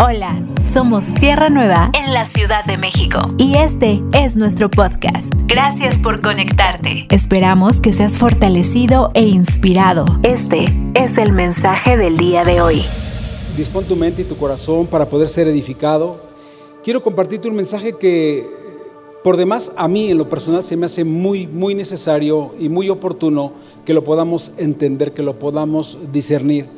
Hola, somos Tierra Nueva en la Ciudad de México y este es nuestro podcast. Gracias por conectarte. Esperamos que seas fortalecido e inspirado. Este es el mensaje del día de hoy. Dispón tu mente y tu corazón para poder ser edificado. Quiero compartirte un mensaje que por demás a mí en lo personal se me hace muy, muy necesario y muy oportuno que lo podamos entender, que lo podamos discernir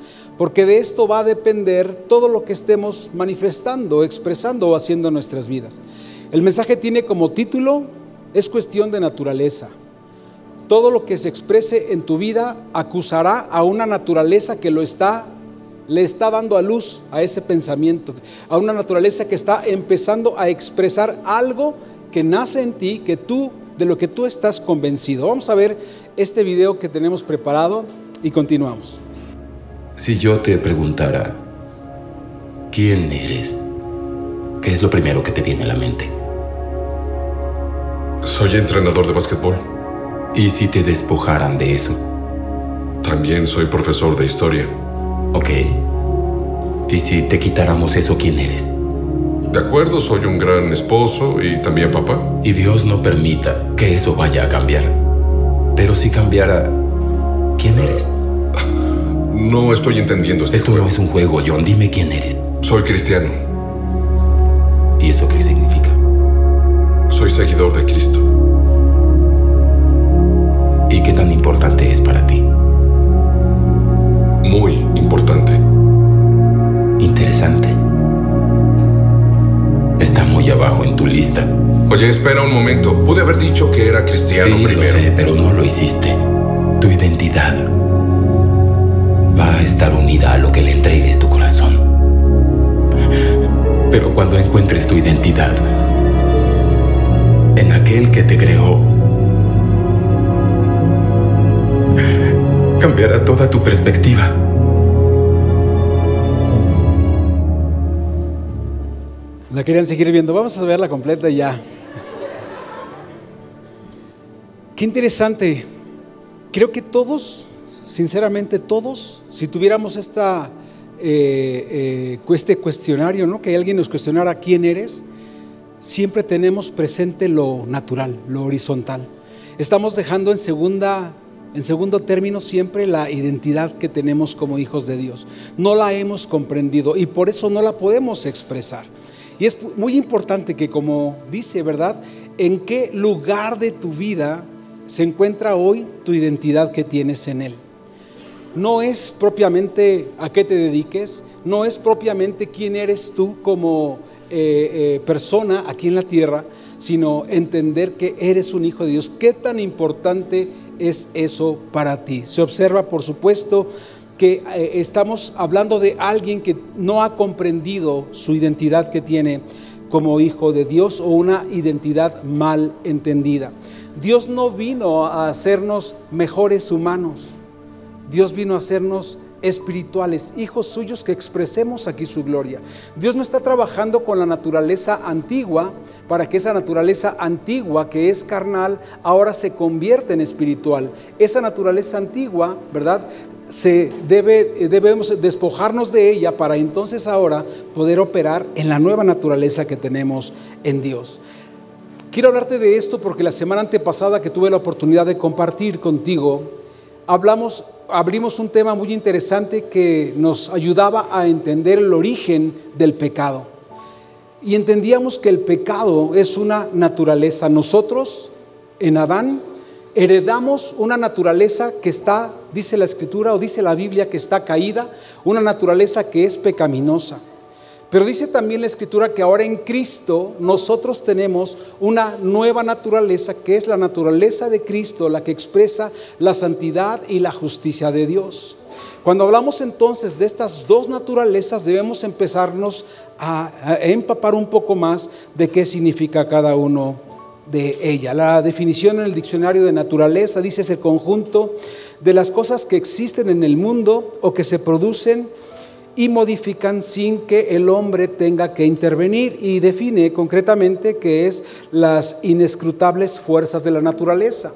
porque de esto va a depender todo lo que estemos manifestando, expresando o haciendo en nuestras vidas. El mensaje tiene como título, es cuestión de naturaleza. Todo lo que se exprese en tu vida acusará a una naturaleza que lo está le está dando a luz a ese pensamiento, a una naturaleza que está empezando a expresar algo que nace en ti, que tú de lo que tú estás convencido. Vamos a ver este video que tenemos preparado y continuamos. Si yo te preguntara, ¿quién eres? ¿Qué es lo primero que te viene a la mente? Soy entrenador de básquetbol. ¿Y si te despojaran de eso? También soy profesor de historia. Ok. ¿Y si te quitáramos eso, quién eres? De acuerdo, soy un gran esposo y también papá. Y Dios no permita que eso vaya a cambiar. Pero si cambiara, ¿quién eres? No estoy entendiendo este Esto no es un juego, John. Dime quién eres. Soy cristiano. ¿Y eso qué significa? Soy seguidor de Cristo. ¿Y qué tan importante es para ti? Muy importante. Interesante. Está muy abajo en tu lista. Oye, espera un momento. Pude haber dicho que era cristiano sí, primero. Lo sé, pero no lo hiciste. Tu identidad va a estar unida a lo que le entregues tu corazón. Pero cuando encuentres tu identidad en aquel que te creó, cambiará toda tu perspectiva. La querían seguir viendo. Vamos a verla completa ya. Qué interesante. Creo que todos sinceramente todos, si tuviéramos eh, eh, este cuestionario, ¿no? que alguien nos cuestionara quién eres, siempre tenemos presente lo natural, lo horizontal. Estamos dejando en en segundo término, siempre la identidad que tenemos como hijos de Dios. No la hemos comprendido y por eso no la podemos expresar. Y es muy importante que, como dice, ¿verdad? ¿En qué lugar de tu vida se encuentra hoy tu identidad que tienes en Él? No es propiamente a qué te dediques, no es propiamente quién eres tú como eh, eh, persona aquí en la tierra, sino entender que eres un hijo de Dios. ¿Qué tan importante es eso para ti? Se observa, por supuesto, que eh, estamos hablando de alguien que no ha comprendido su identidad que tiene como hijo de Dios o una identidad mal entendida. Dios no vino a hacernos mejores humanos. Dios vino a hacernos espirituales, hijos suyos que expresemos aquí su gloria. Dios no está trabajando con la naturaleza antigua para que esa naturaleza antigua que es carnal ahora se convierta en espiritual. Esa naturaleza antigua, ¿verdad? Se debe, debemos despojarnos de ella para entonces ahora poder operar en la nueva naturaleza que tenemos en Dios. Quiero hablarte de esto porque la semana antepasada que tuve la oportunidad de compartir contigo, hablamos, abrimos un tema muy interesante que nos ayudaba a entender el origen del pecado. Y entendíamos que el pecado es una naturaleza. Nosotros, en Adán, heredamos una naturaleza que está, dice la escritura o dice la Biblia, que está caída, una naturaleza que es pecaminosa. Pero dice también la escritura que ahora en Cristo nosotros tenemos una nueva naturaleza que es la naturaleza de Cristo, la que expresa la santidad y la justicia de Dios. Cuando hablamos entonces de estas dos naturalezas debemos empezarnos a, empapar un poco más de qué significa cada uno de ella. La definición en el diccionario de naturaleza dice es el conjunto de las cosas que existen en el mundo o que se producen y modifican sin que el hombre tenga que intervenir y define concretamente qué es las inescrutables fuerzas de la naturaleza.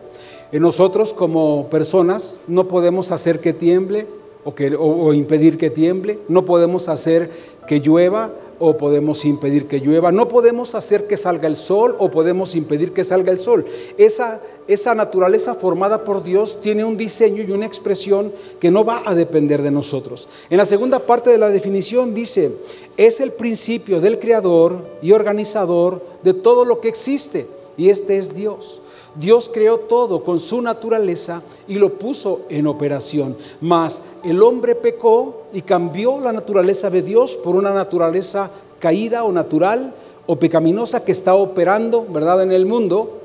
En nosotros como personas no podemos hacer que tiemble o, que, o impedir que tiemble, no podemos hacer que llueva o podemos impedir que llueva. No podemos hacer que salga el sol o podemos impedir que salga el sol. Esa, esa naturaleza formada por Dios tiene un diseño y una expresión que no va a depender de nosotros. En la segunda parte de la definición dice, es el principio del creador y organizador de todo lo que existe y este es Dios. Dios creó todo con su naturaleza y lo puso en operación. Mas el hombre pecó y cambió la naturaleza de Dios por una naturaleza caída o natural o pecaminosa que está operando, ¿verdad?, en el mundo,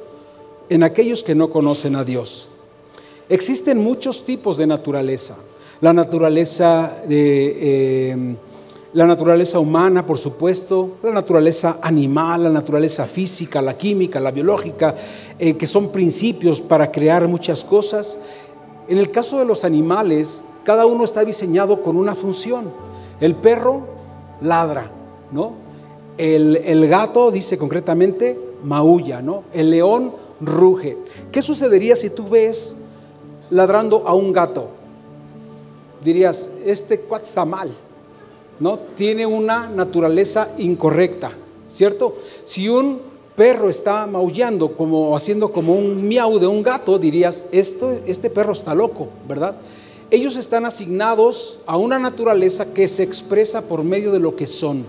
en aquellos que no conocen a Dios. Existen muchos tipos de naturaleza. La naturaleza de... Eh, la naturaleza humana, por supuesto, la naturaleza animal, la naturaleza física, la química, la biológica, eh, que son principios para crear muchas cosas. En el caso de los animales, cada uno está diseñado con una función. El perro ladra, ¿no? El, el gato, dice concretamente, maulla, ¿no? El león ruge. ¿Qué sucedería si tú ves ladrando a un gato? Dirías, este cuat está mal, ¿no? Tiene una naturaleza incorrecta, ¿cierto? Si un perro está maullando, como haciendo como un miau de un gato, dirías, este perro está loco, ¿verdad? Ellos están asignados a una naturaleza que se expresa por medio de lo que son.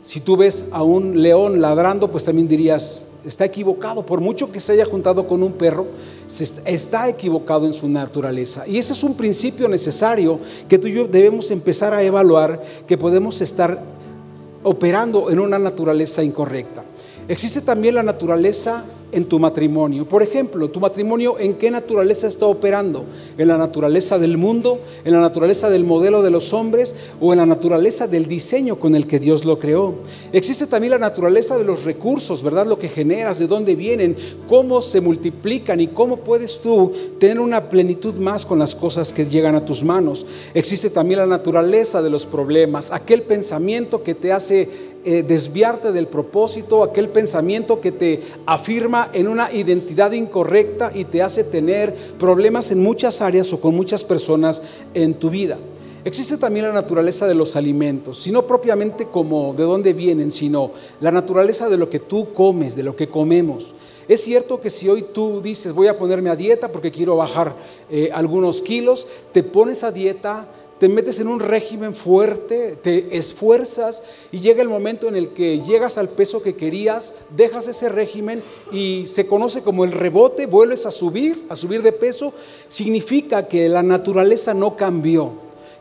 Si tú ves a un león ladrando, pues también dirías, está equivocado. Por mucho que se haya juntado con un perro, está equivocado en su naturaleza. Y ese es un principio necesario que tú y yo debemos empezar a evaluar, que podemos estar operando en una naturaleza incorrecta. Existe también la naturaleza en tu matrimonio. Por ejemplo, tu matrimonio en qué naturaleza está operando? ¿En la naturaleza del mundo? ¿En la naturaleza del modelo de los hombres? ¿O en la naturaleza del diseño con el que Dios lo creó? Existe también la naturaleza de los recursos, ¿verdad? Lo que generas, de dónde vienen, cómo se multiplican y cómo puedes tú tener una plenitud más con las cosas que llegan a tus manos. Existe también la naturaleza de los problemas, aquel pensamiento que te hace eh, desviarte del propósito, aquel pensamiento que te afirma en una identidad incorrecta y te hace tener problemas en muchas áreas o con muchas personas en tu vida. Existe también la naturaleza de los alimentos, sino propiamente como de dónde vienen, sino la naturaleza de lo que tú comes, de lo que comemos. Es cierto que si hoy tú dices voy a ponerme a dieta porque quiero bajar eh, algunos kilos, te pones a dieta, te metes en un régimen fuerte, te esfuerzas y llega el momento en el que llegas al peso que querías, dejas ese régimen y se conoce como el rebote, vuelves a subir, a subir de peso, significa que la naturaleza no cambió,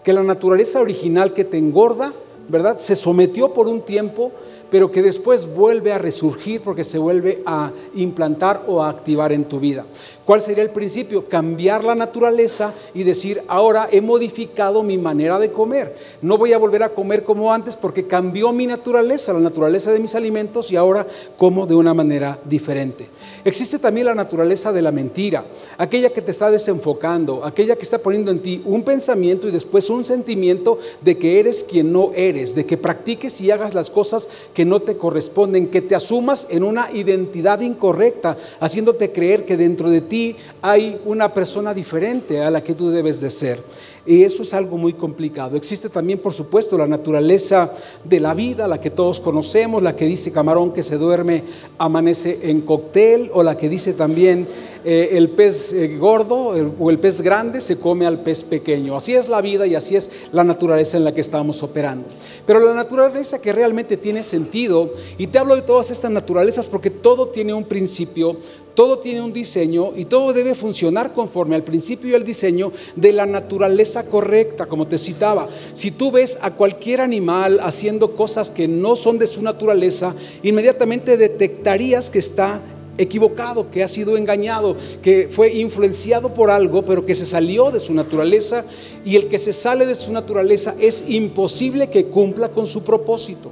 que la naturaleza original que te engorda, ¿verdad? Se sometió por un tiempo, pero que después vuelve a resurgir porque se vuelve a implantar o a activar en tu vida. ¿Cuál sería el principio? Cambiar la naturaleza y decir, ahora he modificado mi manera de comer. No voy a volver a comer como antes porque cambió mi naturaleza, la naturaleza de mis alimentos y ahora como de una manera diferente. Existe también la naturaleza de la mentira, aquella que te está desenfocando, aquella que está poniendo en ti un pensamiento y después un sentimiento de que eres quien no eres, de que practiques y hagas las cosas que no te corresponden, que te asumas en una identidad incorrecta, haciéndote creer que dentro de ti hay una persona diferente a la que tú debes de ser. Y eso es algo muy complicado. Existe también, por supuesto, la naturaleza de la vida, la que todos conocemos, la que dice camarón que se duerme, amanece en cóctel, o la que dice también eh, el pez eh, gordo o el pez grande se come al pez pequeño. Así es la vida y así es la naturaleza en la que estamos operando. Pero la naturaleza que realmente tiene sentido, y te hablo de todas estas naturalezas porque todo tiene un principio, todo tiene un diseño y todo debe funcionar conforme al principio y al diseño de la naturaleza correcta, como te citaba. Si tú ves a cualquier animal haciendo cosas que no son de su naturaleza, inmediatamente detectarías que está equivocado, que ha sido engañado, que fue influenciado por algo, pero que se salió de su naturaleza y el que se sale de su naturaleza es imposible que cumpla con su propósito.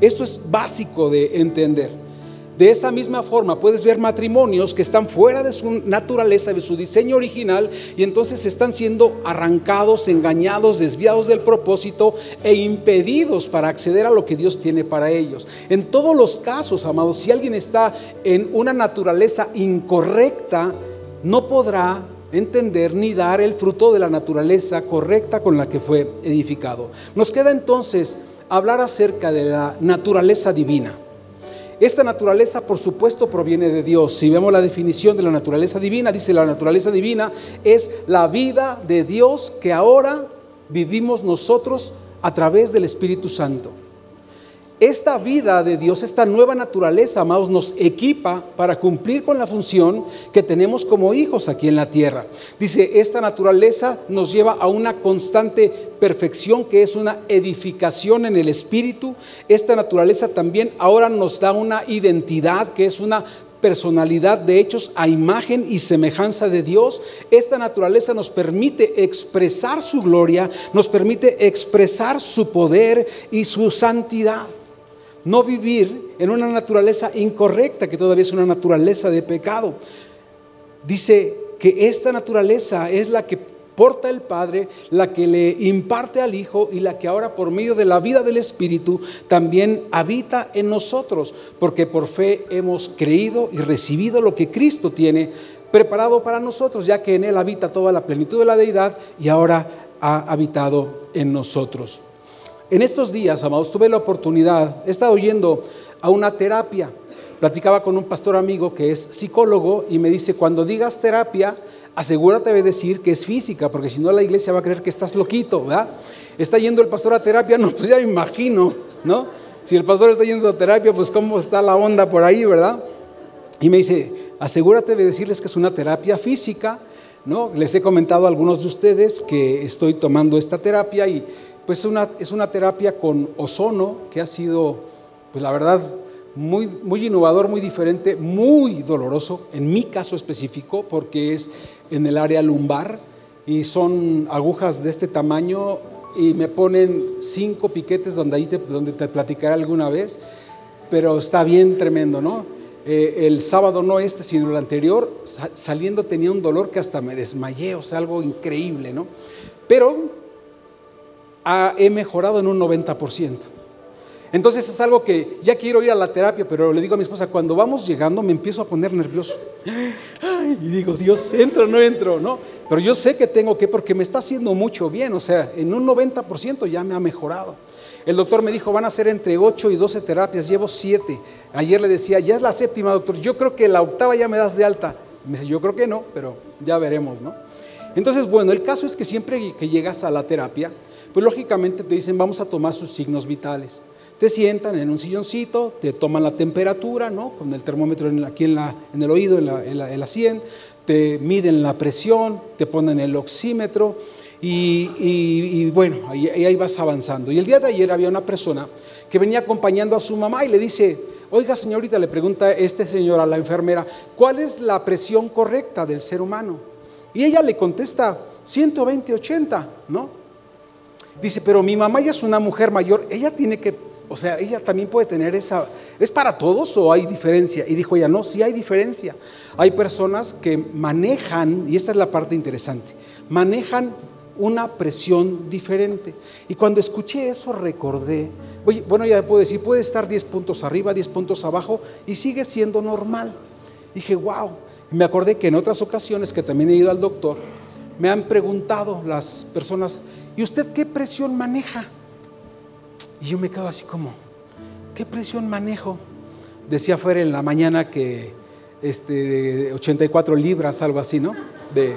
Esto es básico de entender. De esa misma forma puedes ver matrimonios que están fuera de su naturaleza, de su diseño original, y entonces están siendo arrancados, engañados, desviados del propósito e impedidos para acceder a lo que Dios tiene para ellos. En todos los casos, amados, si alguien está en una naturaleza incorrecta, no podrá entender ni dar el fruto de la naturaleza correcta con la que fue edificado. Nos queda entonces hablar acerca de la naturaleza divina. Esta naturaleza, por supuesto, proviene de Dios. Si vemos la definición de la naturaleza divina, dice la naturaleza divina es la vida de Dios que ahora vivimos nosotros a través del Espíritu Santo. Esta vida de Dios, esta nueva naturaleza, amados, nos equipa para cumplir con la función que tenemos como hijos aquí en la tierra. Dice, esta naturaleza nos lleva a una constante perfección que es una edificación en el espíritu. Esta naturaleza también ahora nos da una identidad que es una personalidad de hechos a imagen y semejanza de Dios. Esta naturaleza nos permite expresar su gloria, nos permite expresar su poder y su santidad no vivir en una naturaleza incorrecta, que todavía es una naturaleza de pecado. Dice que esta naturaleza es la que porta el Padre, la que le imparte al Hijo y la que ahora por medio de la vida del Espíritu también habita en nosotros, porque por fe hemos creído y recibido lo que Cristo tiene preparado para nosotros, ya que en Él habita toda la plenitud de la deidad y ahora ha habitado en nosotros. En estos días, amados, tuve la oportunidad, he estado yendo a una terapia. Platicaba con un pastor amigo que es psicólogo y me dice, cuando digas terapia, asegúrate de decir que es física, porque si no la iglesia va a creer que estás loquito, ¿verdad? Está yendo el pastor a terapia, no, pues ya me imagino, ¿no? Si el pastor está yendo a terapia, pues cómo está la onda por ahí, ¿verdad? Y me dice, asegúrate de decirles que es una terapia física, ¿no? Les he comentado a algunos de ustedes que estoy tomando esta terapia y pues una, es una terapia con ozono que ha sido, pues la verdad, muy, muy innovador, muy diferente, muy doloroso, en mi caso específico, porque es en el área lumbar y son agujas de este tamaño y me ponen cinco piquetes donde, ahí te, donde te platicaré alguna vez, pero está bien tremendo, ¿no? Eh, el sábado no este, sino el anterior, saliendo tenía un dolor que hasta me desmayé, o sea, algo increíble, ¿no? Pero he mejorado en un 90%. Entonces es algo que ya quiero ir a la terapia, pero le digo a mi esposa, cuando vamos llegando me empiezo a poner nervioso. y digo, Dios, ¿entro no entro? ¿no? Pero yo sé que tengo que, porque me está haciendo mucho bien, o sea, en un 90% ya me ha mejorado. El doctor me dijo, van a ser entre 8 y 12 terapias, llevo 7. Ayer le decía, ya es la séptima, doctor, yo creo que la octava ya me das de alta. me dice, yo creo que no, pero ya veremos, ¿no? Entonces, bueno, el caso es que siempre que llegas a la terapia, pues lógicamente te dicen, vamos a tomar sus signos vitales. Te sientan en un silloncito, te toman la temperatura, ¿no? Con el termómetro aquí en, la, en el oído, en la, en, la, sien, te miden la presión, te ponen el oxímetro y, bueno, ahí, ahí vas avanzando. Y el día de ayer había una persona que venía acompañando a su mamá y le dice, oiga señorita, le pregunta este señor a la enfermera, ¿cuál es la presión correcta del ser humano? Y ella le contesta, 120, 80, ¿no? Dice, pero mi mamá ya es una mujer mayor, ella tiene que, o sea, ella también puede tener esa, ¿es para todos o hay diferencia? Y dijo ella, no, sí hay diferencia. Hay personas que manejan, y esta es la parte interesante, manejan una presión diferente. Y cuando escuché eso recordé, oye, bueno, ya puedo decir, puede estar 10 puntos arriba, 10 puntos abajo y sigue siendo normal. Dije, wow. Me acordé que en otras ocasiones que también he ido al doctor, me han preguntado las personas, ¿y usted qué presión maneja? Y yo me quedo así como, ¿qué presión manejo? Decía fuera en la mañana que este, 84 libras, algo así, ¿no? De,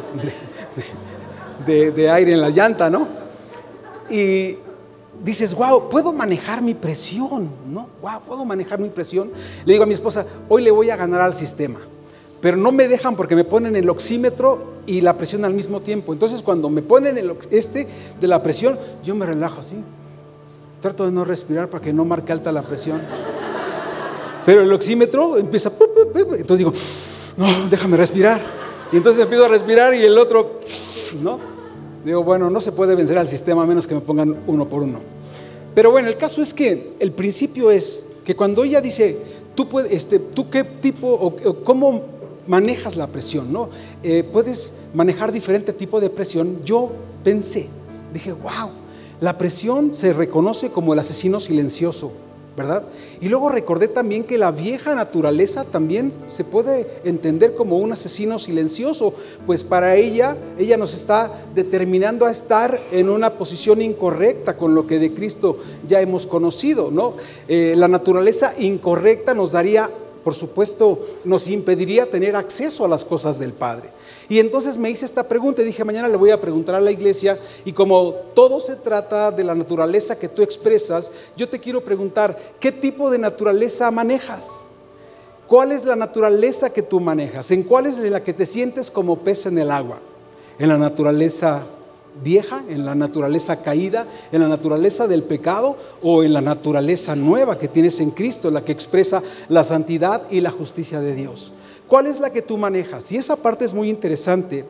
de, aire en la llanta, ¿no? Y dices, wow, puedo manejar mi presión, ¿no? Wow, puedo manejar mi presión. Le digo a mi esposa, hoy le voy a ganar al sistema pero no me dejan porque me ponen el oxímetro y la presión al mismo tiempo. Entonces cuando me ponen el, este de la presión, yo me relajo así. Trato de no respirar para que no marque alta la presión. Pero el oxímetro empieza, entonces digo, no, déjame respirar. Y entonces empiezo a respirar y el otro, ¿no? Digo, bueno, no se puede vencer al sistema a menos que me pongan uno por uno. Pero bueno, el caso es que el principio es que cuando ella dice, tú, puedes, este, tú qué tipo o cómo manejas la presión, ¿no? Eh, puedes manejar diferente tipo de presión. Yo pensé, dije, wow, la presión se reconoce como el asesino silencioso. ¿verdad? Y luego recordé también que la vieja naturaleza también se puede entender como un asesino silencioso, pues para ella, ella nos está determinando a estar en una posición incorrecta con lo que de Cristo ya hemos conocido, ¿no? Eh, la naturaleza incorrecta nos daría por supuesto, nos impediría tener acceso a las cosas del Padre. Y entonces me hice esta pregunta y dije, mañana le voy a preguntar a la iglesia, y como todo se trata de la naturaleza que tú expresas, yo te quiero preguntar, ¿qué tipo de naturaleza manejas? ¿Cuál es la naturaleza que tú manejas? ¿En cuál es la que te sientes como pez en el agua? ¿En la naturaleza vieja, en la naturaleza caída, en la naturaleza del pecado o en la naturaleza nueva que tienes en Cristo, la que expresa la santidad y la justicia de Dios. ¿Cuál es la que tú manejas? Y esa parte es muy interesante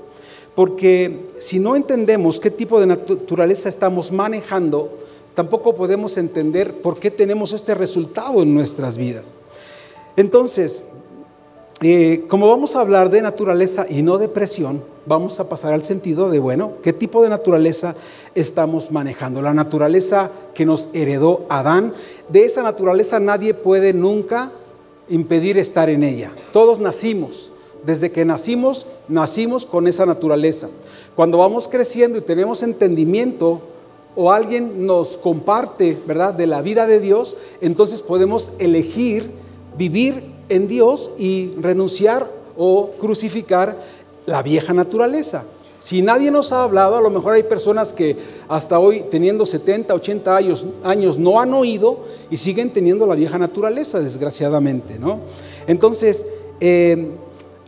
porque si no entendemos qué tipo de naturaleza estamos manejando, tampoco podemos entender por qué tenemos este resultado en nuestras vidas. Entonces, eh, como vamos a hablar de naturaleza y no de presión, vamos a pasar al sentido de, bueno, ¿qué tipo de naturaleza estamos manejando? La naturaleza que nos heredó Adán, de esa naturaleza nadie puede nunca impedir estar en ella. Todos nacimos, desde que nacimos, nacimos con esa naturaleza. Cuando vamos creciendo y tenemos entendimiento, o alguien nos comparte, ¿verdad?, de la vida de Dios, entonces podemos elegir vivir en Dios y renunciar o crucificar la vieja naturaleza. Si nadie nos ha hablado, a lo mejor hay personas que hasta hoy, teniendo 70, 80 años, años no han oído y siguen teniendo la vieja naturaleza, desgraciadamente. ¿no? Entonces, eh,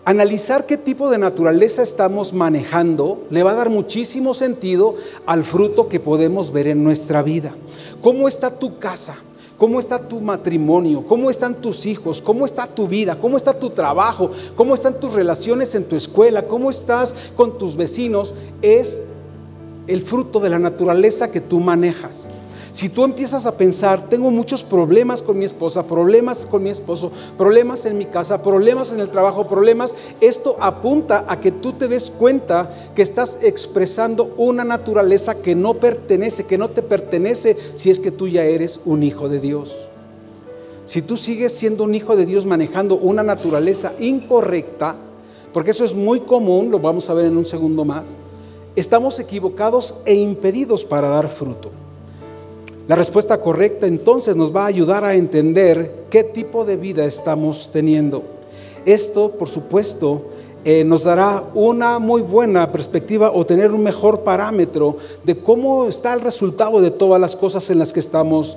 analizar qué tipo de naturaleza estamos manejando le va a dar muchísimo sentido al fruto que podemos ver en nuestra vida. ¿Cómo está tu casa? ¿Cómo está tu matrimonio? ¿Cómo están tus hijos? ¿Cómo está tu vida? ¿Cómo está tu trabajo? ¿Cómo están tus relaciones en tu escuela? ¿Cómo estás con tus vecinos? Es el fruto de la naturaleza que tú manejas. Si tú empiezas a pensar, tengo muchos problemas con mi esposa, problemas con mi esposo, problemas en mi casa, problemas en el trabajo, problemas, esto apunta a que tú te des cuenta que estás expresando una naturaleza que no pertenece, que no te pertenece si es que tú ya eres un hijo de Dios. Si tú sigues siendo un hijo de Dios manejando una naturaleza incorrecta, porque eso es muy común, lo vamos a ver en un segundo más, estamos equivocados e impedidos para dar fruto. La respuesta correcta entonces nos va a ayudar a entender qué tipo de vida estamos teniendo. Esto, por supuesto, eh, nos dará una muy buena perspectiva o tener un mejor parámetro de cómo está el resultado de todas las cosas en las que estamos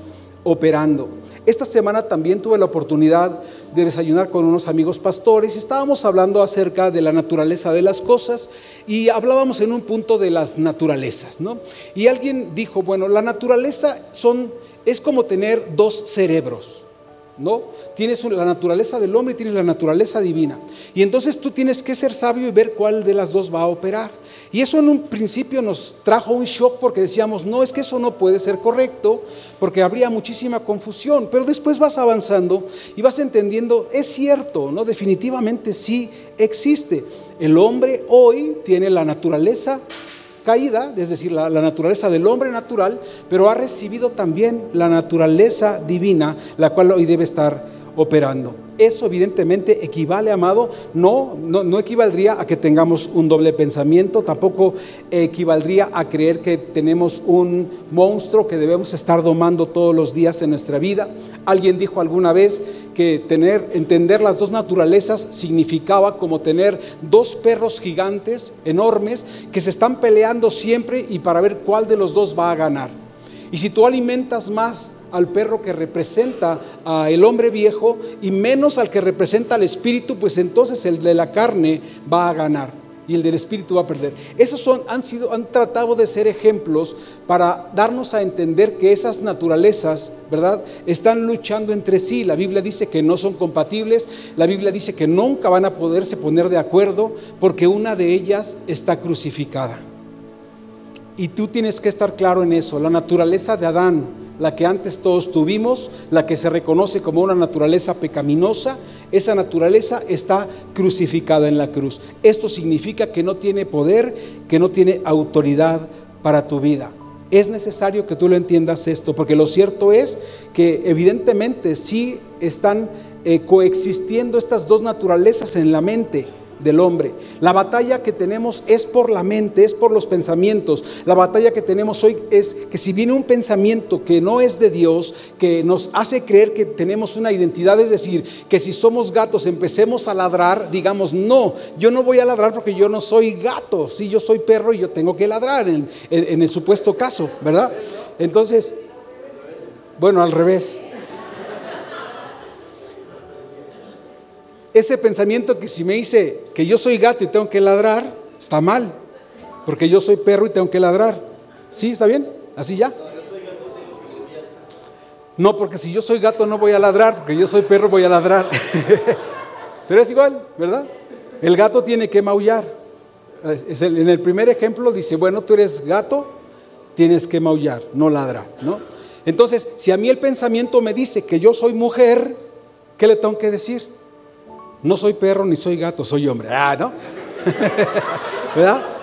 operando. Esta semana también tuve la oportunidad de desayunar con unos amigos pastores y estábamos hablando acerca de la naturaleza de las cosas y hablábamos en un punto de las naturalezas, ¿no? Y alguien dijo, bueno, la naturaleza son, es como tener dos cerebros. ¿No? Tienes la naturaleza del hombre y tienes la naturaleza divina. Y entonces tú tienes que ser sabio y ver cuál de las dos va a operar. Y eso en un principio nos trajo un shock porque decíamos, no, es que eso no puede ser correcto, porque habría muchísima confusión. Pero después vas avanzando y vas entendiendo, es cierto, ¿no? Definitivamente sí existe. El hombre hoy tiene la naturaleza caída, es decir, la, naturaleza del hombre natural, pero ha recibido también la naturaleza divina, la cual hoy debe estar operando. Eso evidentemente equivale, amado, no, no, no, equivaldría a que tengamos un doble pensamiento, tampoco equivaldría a creer que tenemos un monstruo que debemos estar domando todos los días en nuestra vida. Alguien dijo alguna vez que tener, entender las dos naturalezas significaba como tener dos perros gigantes enormes que se están peleando siempre y para ver cuál de los dos va a ganar. Y si tú alimentas más al perro que representa al hombre viejo y menos al que representa al espíritu, pues entonces el de la carne va a ganar y el del espíritu va a perder. Esos son, han, sido, han tratado de ser ejemplos para darnos a entender que esas naturalezas, ¿verdad?, están luchando entre sí. La Biblia dice que no son compatibles, la Biblia dice que nunca van a poderse poner de acuerdo porque una de ellas está crucificada. Y tú tienes que estar claro en eso. La naturaleza de Adán la que antes todos tuvimos, la que se reconoce como una naturaleza pecaminosa, esa naturaleza está crucificada en la cruz. Esto significa que no tiene poder, que no tiene autoridad para tu vida. Es necesario que tú lo entiendas esto, porque lo cierto es que evidentemente sí están eh, coexistiendo estas dos naturalezas en la mente del hombre. La batalla que tenemos es por la mente, es por los pensamientos. La batalla que tenemos hoy es que si viene un pensamiento que no es de Dios, que nos hace creer que tenemos una identidad, es decir, que si somos gatos empecemos a ladrar, digamos, no, yo no voy a ladrar porque yo no soy gato, si yo soy perro y yo tengo que ladrar en, en el supuesto caso, ¿verdad? Entonces, bueno, al revés. Ese pensamiento que si me dice que yo soy gato y tengo que ladrar, está mal, porque yo soy perro y tengo que ladrar. ¿Sí? ¿Está bien? ¿Así ya? No, porque si yo soy gato no voy a ladrar, porque yo soy perro voy a ladrar. Pero es igual, ¿verdad? El gato tiene que maullar. En el primer ejemplo dice, bueno, tú eres gato, tienes que maullar, no ladrar, ¿no? Entonces, si a mí el pensamiento me dice que yo soy mujer, ¿qué le tengo que decir? No soy perro ni soy gato, soy hombre. Ah, ¿no? ¿Verdad?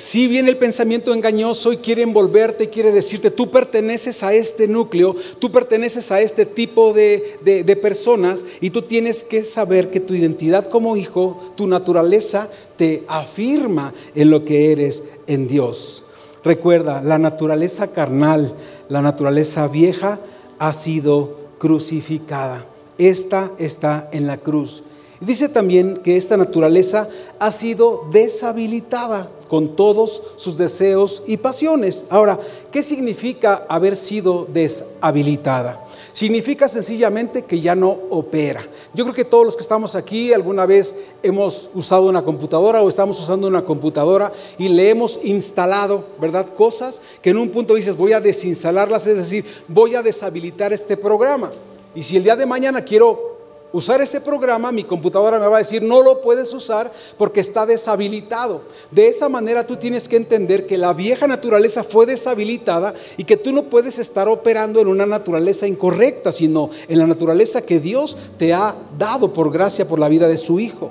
Si viene el pensamiento engañoso y quiere envolverte, quiere decirte, tú perteneces a este núcleo, tú perteneces a este tipo de, de, personas y tú tienes que saber que tu identidad como hijo, tu naturaleza te afirma en lo que eres en Dios. Recuerda, la naturaleza carnal, la naturaleza vieja ha sido crucificada. Esta está en la cruz. Dice también que esta naturaleza ha sido deshabilitada con todos sus deseos y pasiones. Ahora, ¿qué significa haber sido deshabilitada? Significa sencillamente que ya no opera. Yo creo que todos los que estamos aquí alguna vez hemos usado una computadora o estamos usando una computadora y le hemos instalado, ¿verdad? Cosas que en un punto dices, voy a desinstalarlas, es decir, voy a deshabilitar este programa. Y si el día de mañana quiero usar ese programa, mi computadora me va a decir, no lo puedes usar porque está deshabilitado. De esa manera tú tienes que entender que la vieja naturaleza fue deshabilitada y que tú no puedes estar operando en una naturaleza incorrecta, sino en la naturaleza que Dios te ha dado por gracia por la vida de su Hijo.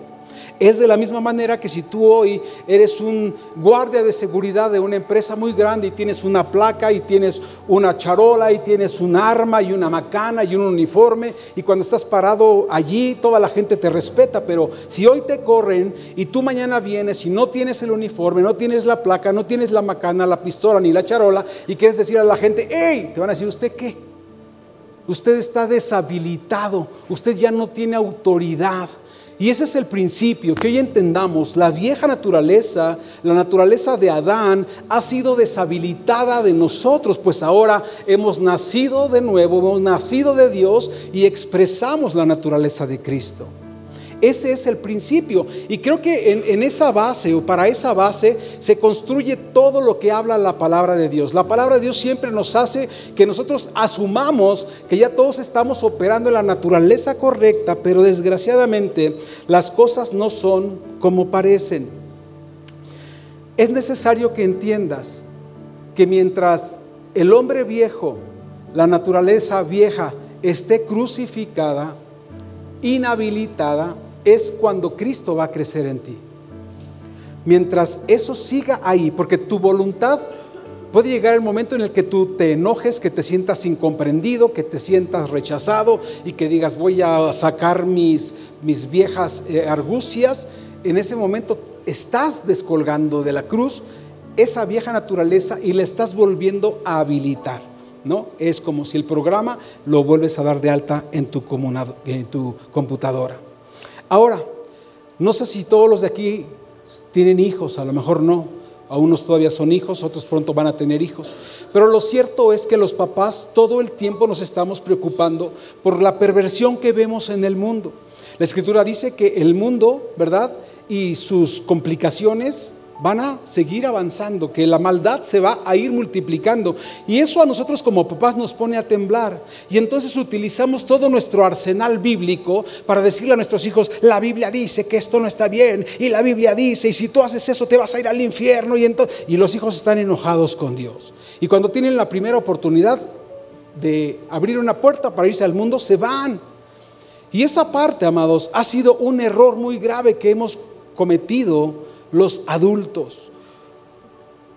Es de la misma manera que si tú hoy eres un guardia de seguridad de una empresa muy grande y tienes una placa y tienes una charola y tienes un arma y una macana y un uniforme y cuando estás parado allí toda la gente te respeta, pero si hoy te corren y tú mañana vienes y no tienes el uniforme, no tienes la placa, no tienes la macana, la pistola ni la charola y quieres decir a la gente, hey, te van a decir, ¿usted qué? Usted está deshabilitado, usted ya no tiene autoridad. Y ese es el principio, que hoy entendamos, la vieja naturaleza, la naturaleza de Adán, ha sido deshabilitada de nosotros, pues ahora hemos nacido de nuevo, hemos nacido de Dios y expresamos la naturaleza de Cristo. Ese es el principio. Y creo que en, esa base o para esa base se construye todo lo que habla la palabra de Dios. La palabra de Dios siempre nos hace que nosotros asumamos que ya todos estamos operando en la naturaleza correcta, pero desgraciadamente las cosas no son como parecen. Es necesario que entiendas que mientras el hombre viejo, la naturaleza vieja, esté crucificada, inhabilitada, es cuando Cristo va a crecer en ti. Mientras eso siga ahí, porque tu voluntad puede llegar el momento en el que tú te enojes, que te sientas incomprendido, que te sientas rechazado y que digas voy a sacar mis, mis viejas eh, argucias. En ese momento estás descolgando de la cruz esa vieja naturaleza y la estás volviendo a habilitar. ¿no? Es como si el programa lo vuelves a dar de alta en tu, en tu computadora. Ahora, no sé si todos los de aquí tienen hijos, a lo mejor no. A unos todavía son hijos, otros pronto van a tener hijos. Pero lo cierto es que los papás todo el tiempo nos estamos preocupando por la perversión que vemos en el mundo. La escritura dice que el mundo, ¿verdad? Y sus complicaciones van a seguir avanzando, que la maldad se va a ir multiplicando. Y eso a nosotros como papás nos pone a temblar. Y entonces utilizamos todo nuestro arsenal bíblico para decirle a nuestros hijos, la Biblia dice que esto no está bien, y la Biblia dice, y si tú haces eso te vas a ir al infierno. Y, entonces, y los hijos están enojados con Dios. Y cuando tienen la primera oportunidad de abrir una puerta para irse al mundo, se van. Y esa parte, amados, ha sido un error muy grave que hemos cometido los adultos.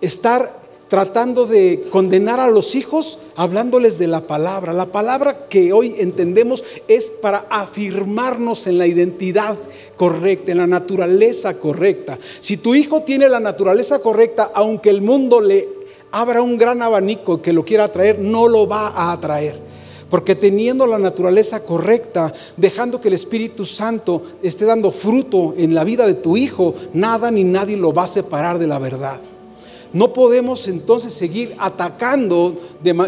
estar tratando de condenar a los hijos hablándoles de la palabra. La palabra que hoy entendemos es para afirmarnos en la identidad correcta, en la naturaleza correcta. Si tu hijo tiene la naturaleza correcta, aunque el mundo le abra un gran abanico que lo quiera atraer, no lo va a atraer. Porque teniendo la naturaleza correcta, dejando que el Espíritu Santo esté dando fruto en la vida de tu hijo, nada ni nadie lo va a separar de la verdad. No podemos entonces seguir atacando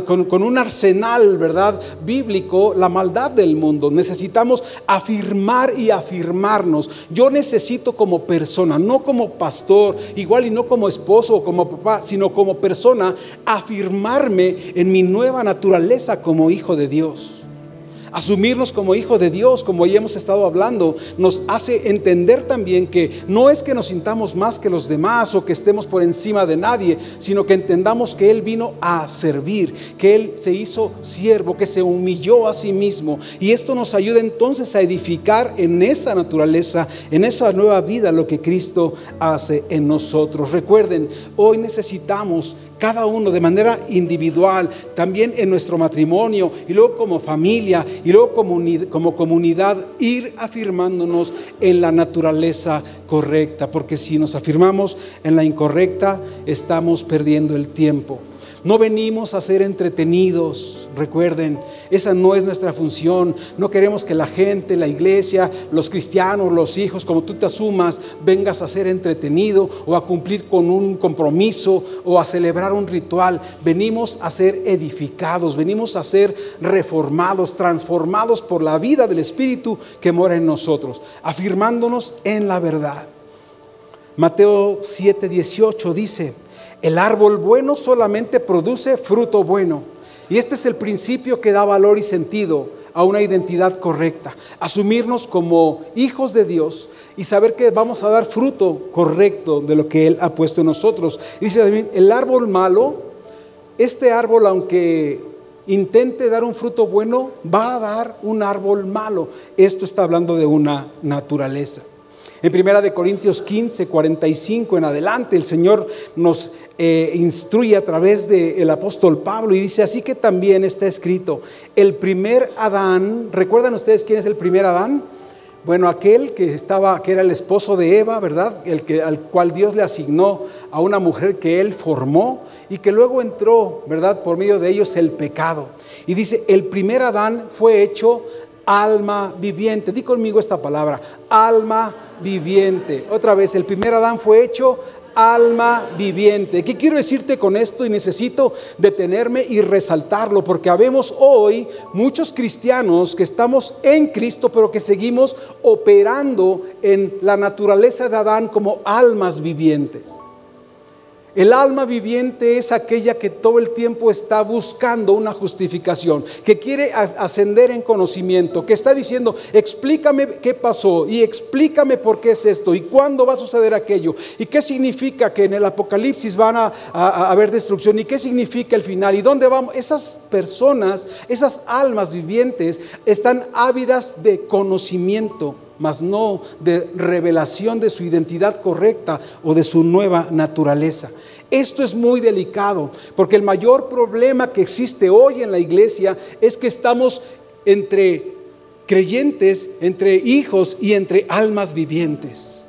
con, un arsenal, ¿verdad? Bíblico, la maldad del mundo. Necesitamos afirmar y afirmarnos. Yo necesito como persona, no como pastor, igual y no como esposo o como papá, sino como persona, afirmarme en mi nueva naturaleza como hijo de Dios. Asumirnos como hijo de Dios, como ya hemos estado hablando, nos hace entender también que no es que nos sintamos más que los demás o que estemos por encima de nadie, sino que entendamos que Él vino a servir, que Él se hizo siervo, que se humilló a sí mismo. Y esto nos ayuda entonces a edificar en esa naturaleza, en esa nueva vida, lo que Cristo hace en nosotros. Recuerden, hoy necesitamos cada uno de manera individual, también en nuestro matrimonio y luego como familia y luego como comunidad, ir afirmándonos en la naturaleza correcta, porque si nos afirmamos en la incorrecta, estamos perdiendo el tiempo. No venimos a ser entretenidos, recuerden, esa no es nuestra función. No queremos que la gente, la iglesia, los cristianos, los hijos, como tú te asumas, vengas a ser entretenido o a cumplir con un compromiso o a celebrar un ritual. Venimos a ser edificados, venimos a ser reformados, transformados por la vida del Espíritu que mora en nosotros, afirmándonos en la verdad. Mateo 7:18 dice, el árbol bueno solamente produce fruto bueno. Y este es el principio que da valor y sentido a una identidad correcta. Asumirnos como hijos de Dios y saber que vamos a dar fruto correcto de lo que Él ha puesto en nosotros. dice también, el árbol malo, este árbol aunque intente dar un fruto bueno, va a dar un árbol malo. Esto está hablando de una naturaleza. En Primera de Corintios 15, 45 en adelante, el Señor nos eh, instruye a través del apóstol Pablo y dice, así que también está escrito, el primer Adán, ¿recuerdan ustedes quién es el primer Adán? Bueno, aquel que estaba, que era el esposo de Eva, ¿verdad? El que, al cual Dios le asignó a una mujer que él formó y que luego entró, ¿verdad? Por medio de ellos el pecado. Y dice, el primer Adán fue hecho alma viviente. Di conmigo esta palabra, alma viviente. Otra vez, el primer Adán fue hecho alma viviente. ¿Qué quiero decirte con esto? Y necesito detenerme y resaltarlo, porque habemos hoy muchos cristianos que estamos en Cristo, pero que seguimos operando en la naturaleza de Adán como almas vivientes. El alma viviente es aquella que todo el tiempo está buscando una justificación, que quiere ascender en conocimiento, que está diciendo, explícame qué pasó y explícame por qué es esto y cuándo va a suceder aquello y qué significa que en el Apocalipsis van a, haber destrucción y qué significa el final y dónde vamos. Esas personas, esas almas vivientes están ávidas de conocimiento mas no de revelación de su identidad correcta o de su nueva naturaleza. Esto es muy delicado, porque el mayor problema que existe hoy en la iglesia es que estamos entre creyentes, entre hijos y entre almas vivientes.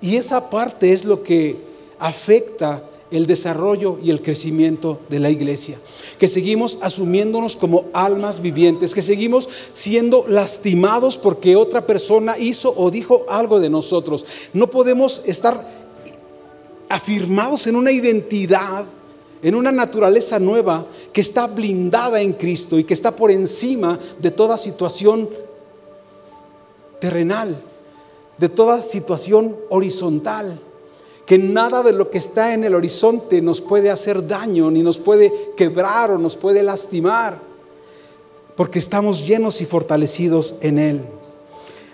Y esa parte es lo que afecta el desarrollo y el crecimiento de la iglesia. Que seguimos asumiéndonos como almas vivientes, que seguimos siendo lastimados porque otra persona hizo o dijo algo de nosotros. No podemos estar afirmados en una identidad, en una naturaleza nueva que está blindada en Cristo y que está por encima de toda situación terrenal, de toda situación horizontal que nada de lo que está en el horizonte nos puede hacer daño, ni nos puede quebrar o nos puede lastimar, porque estamos llenos y fortalecidos en Él.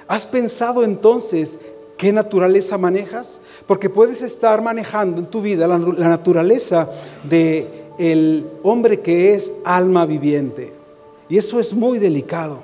¿Has pensado entonces qué naturaleza manejas? Porque puedes estar manejando en tu vida la, naturaleza de el hombre que es alma viviente. Y eso es muy delicado.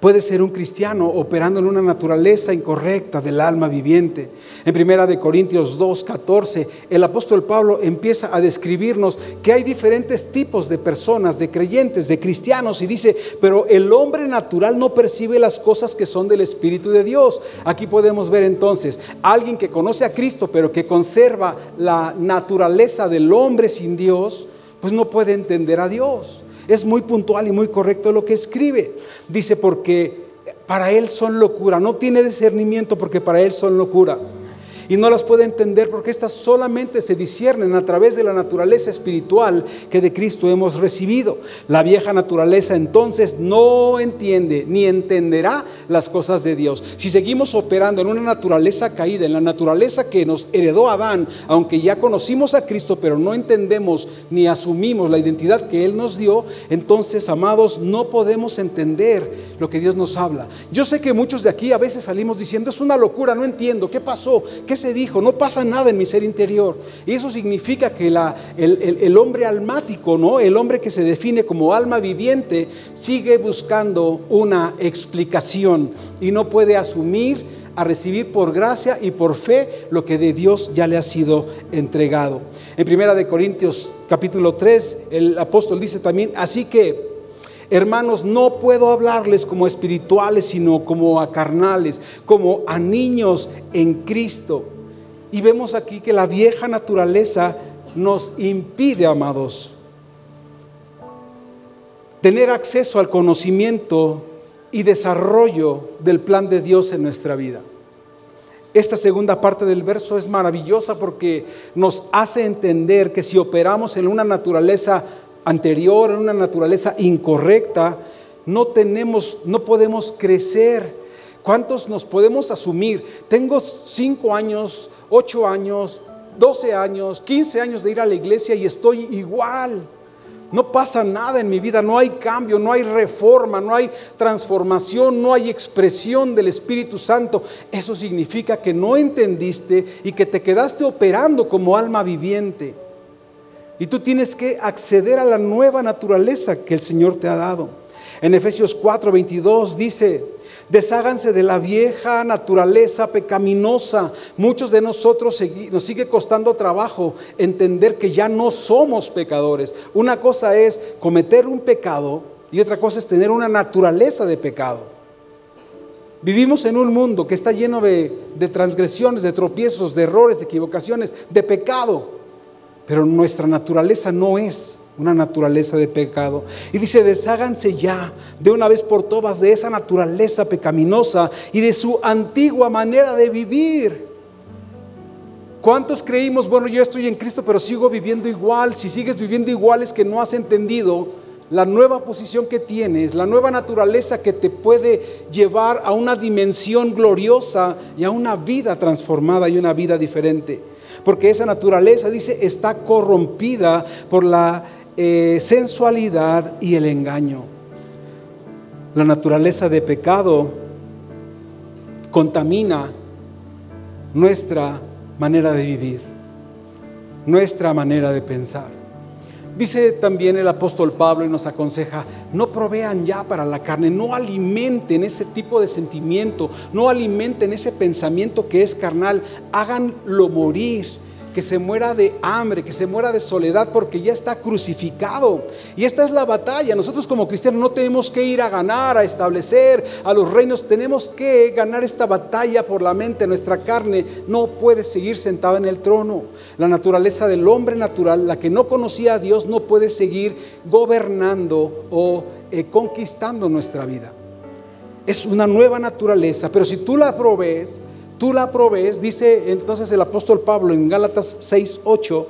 Puede ser un cristiano operando en una naturaleza incorrecta del alma viviente. En primera de Corintios 2, 14, el apóstol Pablo empieza a describirnos que hay diferentes tipos de personas, de creyentes, de cristianos, y dice, pero el hombre natural no percibe las cosas que son del Espíritu de Dios. Aquí podemos ver entonces alguien que conoce a Cristo, pero que conserva la naturaleza del hombre sin Dios, pues no puede entender a Dios es muy puntual y muy correcto lo que escribe. Dice, porque para él son locura, no tiene discernimiento porque para él son locura y no las puede entender porque estas solamente se disciernen a través de la naturaleza espiritual que de Cristo hemos recibido. La vieja naturaleza entonces no entiende ni entenderá las cosas de Dios. Si seguimos operando en una naturaleza caída, en la naturaleza que nos heredó Adán, aunque ya conocimos a Cristo, pero no entendemos ni asumimos la identidad que Él nos dio, entonces, amados, no podemos entender lo que Dios nos habla. Yo sé que muchos de aquí a veces salimos diciendo, es una locura, no entiendo, ¿qué pasó? ¿Qué se dijo, no pasa nada en mi ser interior. Y eso significa que la, el, hombre almático, ¿no? el hombre que se define como alma viviente, sigue buscando una explicación y no puede asumir a recibir por gracia y por fe lo que de Dios ya le ha sido entregado. En Primera de Corintios capítulo 3, el apóstol dice también, así que Hermanos, no puedo hablarles como espirituales, sino como a carnales, como a niños en Cristo. Y vemos aquí que la vieja naturaleza nos impide, amados, tener acceso al conocimiento y desarrollo del plan de Dios en nuestra vida. Esta segunda parte del verso es maravillosa porque nos hace entender que si operamos en una naturaleza anterior, en una naturaleza incorrecta, no tenemos, no podemos crecer. ¿Cuántos nos podemos asumir? Tengo cinco años, ocho años, doce años, quince años de ir a la iglesia y estoy igual. No pasa nada en mi vida, no hay cambio, no hay reforma, no hay transformación, no hay expresión del Espíritu Santo. Eso significa que no entendiste y que te quedaste operando como alma viviente. Y tú tienes que acceder a la nueva naturaleza que el Señor te ha dado. En Efesios 4, 22 dice, desháganse de la vieja naturaleza pecaminosa. Muchos de nosotros nos sigue costando trabajo entender que ya no somos pecadores. Una cosa es cometer un pecado y otra cosa es tener una naturaleza de pecado. Vivimos en un mundo que está lleno de, de transgresiones, de tropiezos, de errores, de equivocaciones, de pecado. Pero nuestra naturaleza no es una naturaleza de pecado. Y dice, desháganse ya de una vez por todas de esa naturaleza pecaminosa y de su antigua manera de vivir. ¿Cuántos creímos, bueno, yo estoy en Cristo, pero sigo viviendo igual? Si sigues viviendo igual es que no has entendido la nueva posición que tienes, la nueva naturaleza que te puede llevar a una dimensión gloriosa y a una vida transformada y una vida diferente porque esa naturaleza, dice, está corrompida por la eh, sensualidad y el engaño. La naturaleza de pecado contamina nuestra manera de vivir, nuestra manera de pensar. Dice también el apóstol Pablo y nos aconseja, no provean ya para la carne, no alimenten ese tipo de sentimiento, no alimenten ese pensamiento que es carnal, háganlo morir que se muera de hambre, que se muera de soledad, porque ya está crucificado. Y esta es la batalla. Nosotros como cristianos no tenemos que ir a ganar, a establecer a los reinos, tenemos que ganar esta batalla por la mente. Nuestra carne no puede seguir sentada en el trono. La naturaleza del hombre natural, la que no conocía a Dios, no puede seguir gobernando o eh, conquistando nuestra vida. Es una nueva naturaleza, pero si tú la provees, tú la provees, dice entonces el apóstol Pablo en Gálatas 6, 8,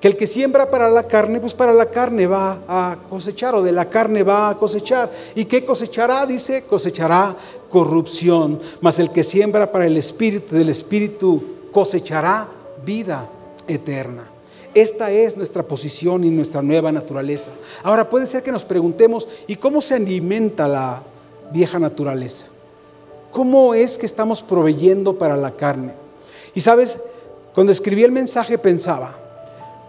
que el que siembra para la carne, pues para la carne va a cosechar, o de la carne va a cosechar. ¿Y qué cosechará? Dice, cosechará corrupción, mas el que siembra para el espíritu, del espíritu cosechará vida eterna. Esta es nuestra posición y nuestra nueva naturaleza. Ahora puede ser que nos preguntemos, ¿y cómo se alimenta la vieja naturaleza? ¿Cómo es que estamos proveyendo para la carne? Y sabes, cuando escribí el mensaje pensaba,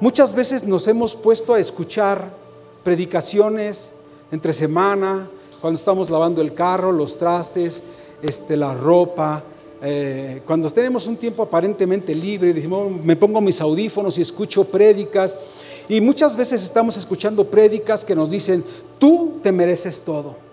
muchas veces nos hemos puesto a escuchar predicaciones entre semana, cuando estamos lavando el carro, los trastes, este, la ropa, eh, cuando tenemos un tiempo aparentemente libre, decimos, me pongo mis audífonos y escucho prédicas. Y muchas veces estamos escuchando prédicas que nos dicen, tú te mereces todo.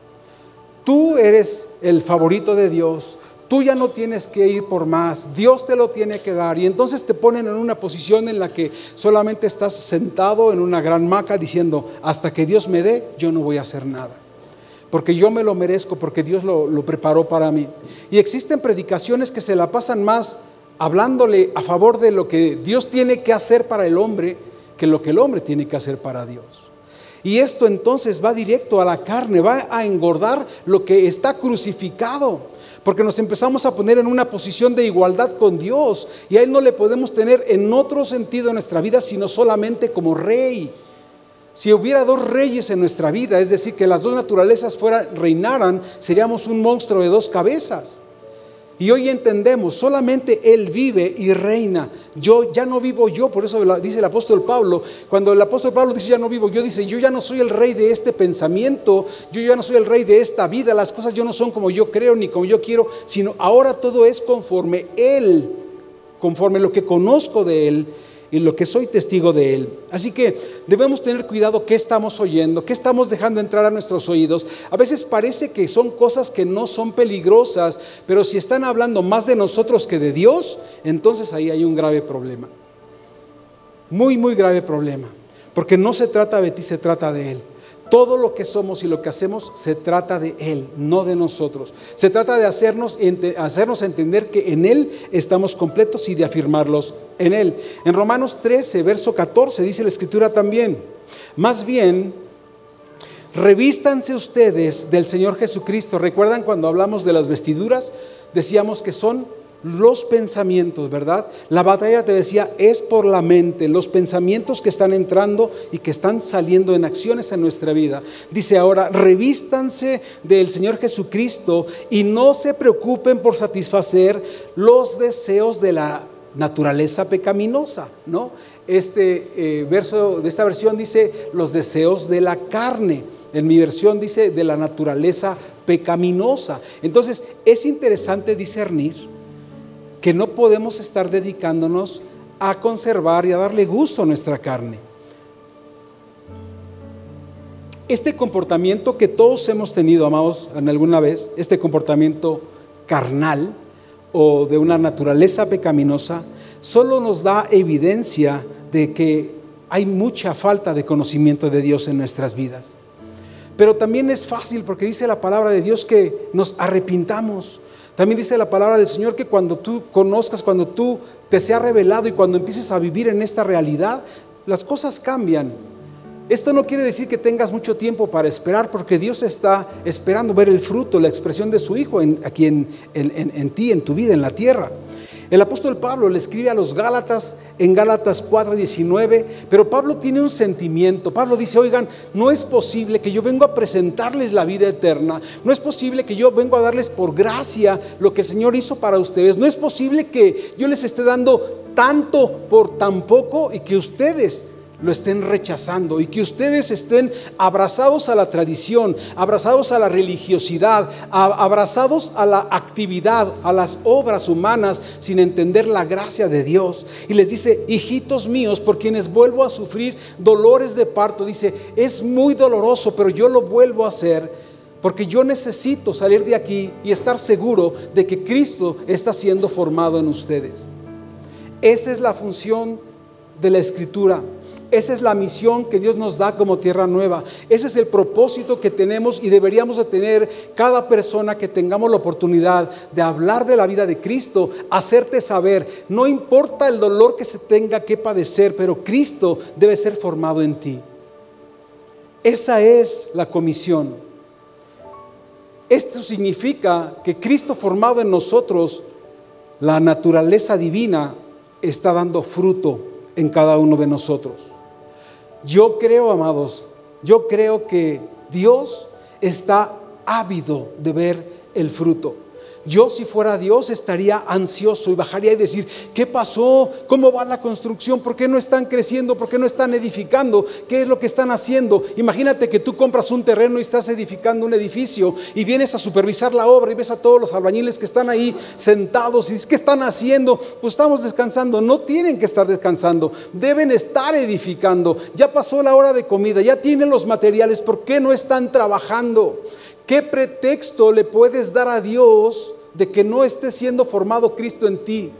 Tú eres el favorito de Dios. Tú ya no tienes que ir por más. Dios te lo tiene que dar. Y entonces te ponen en una posición en la que solamente estás sentado en una gran maca diciendo, hasta que Dios me dé, yo no voy a hacer nada porque yo me lo merezco, porque Dios lo, preparó para mí. Y existen predicaciones que se la pasan más hablándole a favor de lo que Dios tiene que hacer para el hombre que lo que el hombre tiene que hacer para Dios. Y esto entonces va directo a la carne, va a engordar lo que está crucificado, porque nos empezamos a poner en una posición de igualdad con Dios y a Él no le podemos tener en otro sentido en nuestra vida, sino solamente como rey. Si hubiera dos reyes en nuestra vida, es decir, que las dos naturalezas fueran, reinaran, seríamos un monstruo de dos cabezas. Y hoy entendemos, solamente Él vive y reina. Yo ya no vivo yo, por eso dice el apóstol Pablo, cuando el apóstol Pablo dice ya no vivo yo, dice yo ya no soy el rey de este pensamiento, yo ya no soy el rey de esta vida, las cosas yo no son como yo creo ni como yo quiero, sino ahora todo es conforme Él, conforme lo que conozco de Él y lo que soy testigo de Él. Así que debemos tener cuidado qué estamos oyendo, qué estamos dejando entrar a nuestros oídos. A veces parece que son cosas que no son peligrosas, pero si están hablando más de nosotros que de Dios, entonces ahí hay un grave problema. Muy, muy grave problema. Porque no se trata de ti, se trata de Él. Todo lo que somos y lo que hacemos se trata de Él, no de nosotros. Se trata de hacernos, hacernos entender que en Él estamos completos y de afirmarlos en Él. En Romanos 13, verso 14, dice la Escritura también, más bien, revístanse ustedes del Señor Jesucristo. ¿Recuerdan cuando hablamos de las vestiduras? Decíamos que son los pensamientos, ¿verdad? La batalla te decía es por la mente, los pensamientos que están entrando y que están saliendo en acciones en nuestra vida. Dice ahora, revístanse del Señor Jesucristo y no se preocupen por satisfacer los deseos de la naturaleza pecaminosa, ¿no? Este eh, verso de esta versión dice los deseos de la carne. En mi versión dice de la naturaleza pecaminosa. Entonces es interesante discernir que no podemos estar dedicándonos a conservar y a darle gusto a nuestra carne. Este comportamiento que todos hemos tenido, amados, en alguna vez, este comportamiento carnal o de una naturaleza pecaminosa, solo nos da evidencia de que hay mucha falta de conocimiento de Dios en nuestras vidas. Pero también es fácil porque dice la palabra de Dios que nos arrepintamos, también dice la palabra del Señor que cuando tú conozcas, cuando tú te sea revelado y cuando empieces a vivir en esta realidad, las cosas cambian. Esto no quiere decir que tengas mucho tiempo para esperar, porque Dios está esperando ver el fruto, la expresión de su Hijo aquí en, en ti, en tu vida, en la tierra. El apóstol Pablo le escribe a los Gálatas en Gálatas 4:19, pero Pablo tiene un sentimiento. Pablo dice, oigan, no es posible que yo vengo a presentarles la vida eterna, no es posible que yo vengo a darles por gracia lo que el Señor hizo para ustedes, no es posible que yo les esté dando tanto por tan poco y que ustedes lo estén rechazando y que ustedes estén abrazados a la tradición, abrazados a la religiosidad, abrazados a la actividad, a las obras humanas, sin entender la gracia de Dios. Y les dice, hijitos míos, por quienes vuelvo a sufrir dolores de parto, dice, es muy doloroso, pero yo lo vuelvo a hacer porque yo necesito salir de aquí y estar seguro de que Cristo está siendo formado en ustedes. Esa es la función de la escritura. Esa es la misión que Dios nos da como tierra nueva. Ese es el propósito que tenemos y deberíamos de tener cada persona que tengamos la oportunidad de hablar de la vida de Cristo, hacerte saber, no importa el dolor que se tenga que padecer, pero Cristo debe ser formado en ti. Esa es la comisión. Esto significa que Cristo formado en nosotros, la naturaleza divina, está dando fruto en cada uno de nosotros. Yo creo, amados, yo creo que Dios está ávido de ver el fruto. Yo si fuera Dios estaría ansioso y bajaría y decir, ¿qué pasó? ¿Cómo va la construcción? ¿Por qué no están creciendo? ¿Por qué no están edificando? ¿Qué es lo que están haciendo? Imagínate que tú compras un terreno y estás edificando un edificio y vienes a supervisar la obra y ves a todos los albañiles que están ahí sentados y dices, ¿qué están haciendo? Pues estamos descansando. No tienen que estar descansando, deben estar edificando. Ya pasó la hora de comida, ya tienen los materiales, ¿por qué no están trabajando? ¿Qué pretexto le puedes dar a Dios de que no esté siendo formado Cristo en ti?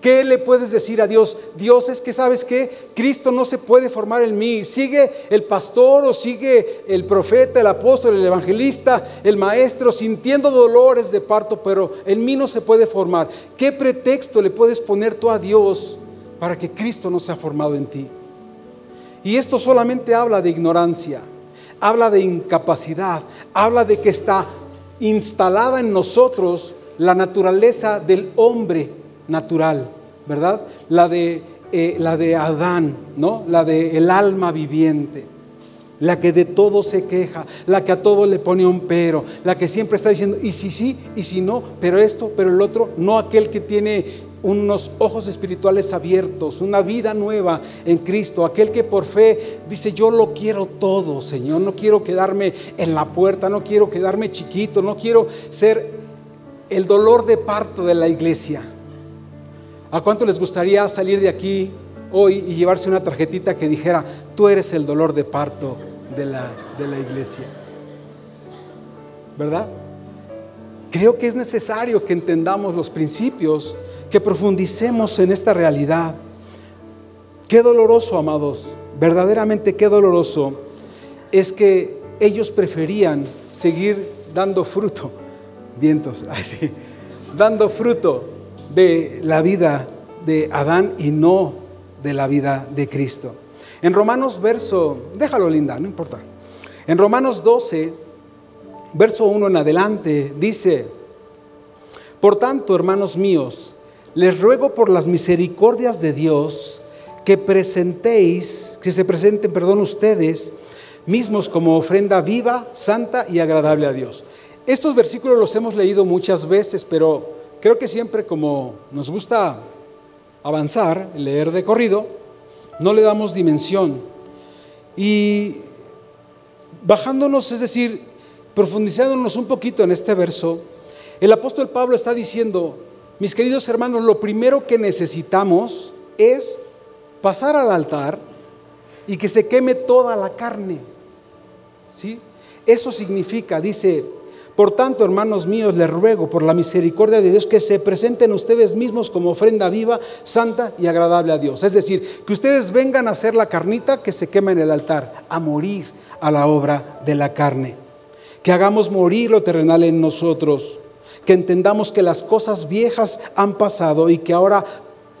¿Qué le puedes decir a Dios? Dios es que sabes que Cristo no se puede formar en mí. Sigue el pastor o sigue el profeta, el apóstol, el evangelista, el maestro, sintiendo dolores de parto, pero en mí no se puede formar. ¿Qué pretexto le puedes poner tú a Dios para que Cristo no sea formado en ti? Y esto solamente habla de ignorancia habla de incapacidad, habla de que está instalada en nosotros la naturaleza del hombre natural, ¿verdad? La de, eh, la de Adán, ¿no? La de el alma viviente, la que de todo se queja, la que a todo le pone un pero, la que siempre está diciendo, y si sí, y si no, pero esto, pero el otro, no aquel que tiene unos ojos espirituales abiertos, una vida nueva en Cristo, aquel que por fe dice, yo lo quiero todo, Señor, no quiero quedarme en la puerta, no quiero quedarme chiquito, no quiero ser el dolor de parto de la iglesia. ¿A cuánto les gustaría salir de aquí hoy y llevarse una tarjetita que dijera, tú eres el dolor de parto de la, de la iglesia? ¿Verdad? Creo que es necesario que entendamos los principios que profundicemos en esta realidad. Qué doloroso, amados, verdaderamente qué doloroso es que ellos preferían seguir dando fruto, vientos, así, dando fruto de la vida de Adán y no de la vida de Cristo. En Romanos verso, déjalo linda, no importa. En Romanos 12, verso 1 en adelante, dice, por tanto, hermanos míos, les ruego por las misericordias de Dios que presentéis, que se presenten, perdón, ustedes mismos como ofrenda viva, santa y agradable a Dios. Estos versículos los hemos leído muchas veces, pero creo que siempre como nos gusta avanzar, leer de corrido, no le damos dimensión. Y bajándonos, es decir, profundizándonos un poquito en este verso, el apóstol Pablo está diciendo, mis queridos hermanos, lo primero que necesitamos es pasar al altar y que se queme toda la carne. ¿Sí? Eso significa, dice, por tanto, hermanos míos, les ruego por la misericordia de Dios que se presenten ustedes mismos como ofrenda viva, santa y agradable a Dios. Es decir, que ustedes vengan a hacer la carnita que se quema en el altar, a morir a la obra de la carne. Que hagamos morir lo terrenal en nosotros que entendamos que las cosas viejas han pasado y que ahora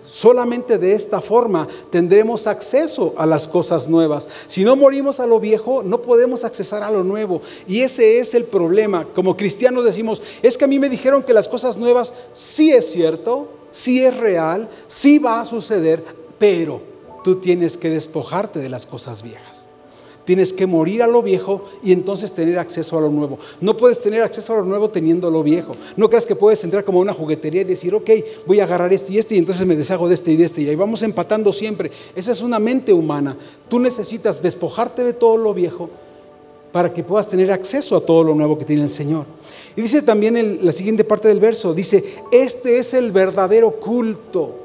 solamente de esta forma tendremos acceso a las cosas nuevas. Si no morimos a lo viejo, no podemos accesar a lo nuevo. Y ese es el problema. Como cristianos decimos, es que a mí me dijeron que las cosas nuevas sí es cierto, sí es real, sí va a suceder, pero tú tienes que despojarte de las cosas viejas. Tienes que morir a lo viejo y entonces tener acceso a lo nuevo. No puedes tener acceso a lo nuevo teniendo lo viejo. No creas que puedes entrar como a una juguetería y decir, ok, voy a agarrar este y este y entonces me deshago de este y de este. Y ahí vamos empatando siempre. Esa es una mente humana. Tú necesitas despojarte de todo lo viejo para que puedas tener acceso a todo lo nuevo que tiene el Señor. Y dice también la siguiente parte del verso, dice, este es el verdadero culto.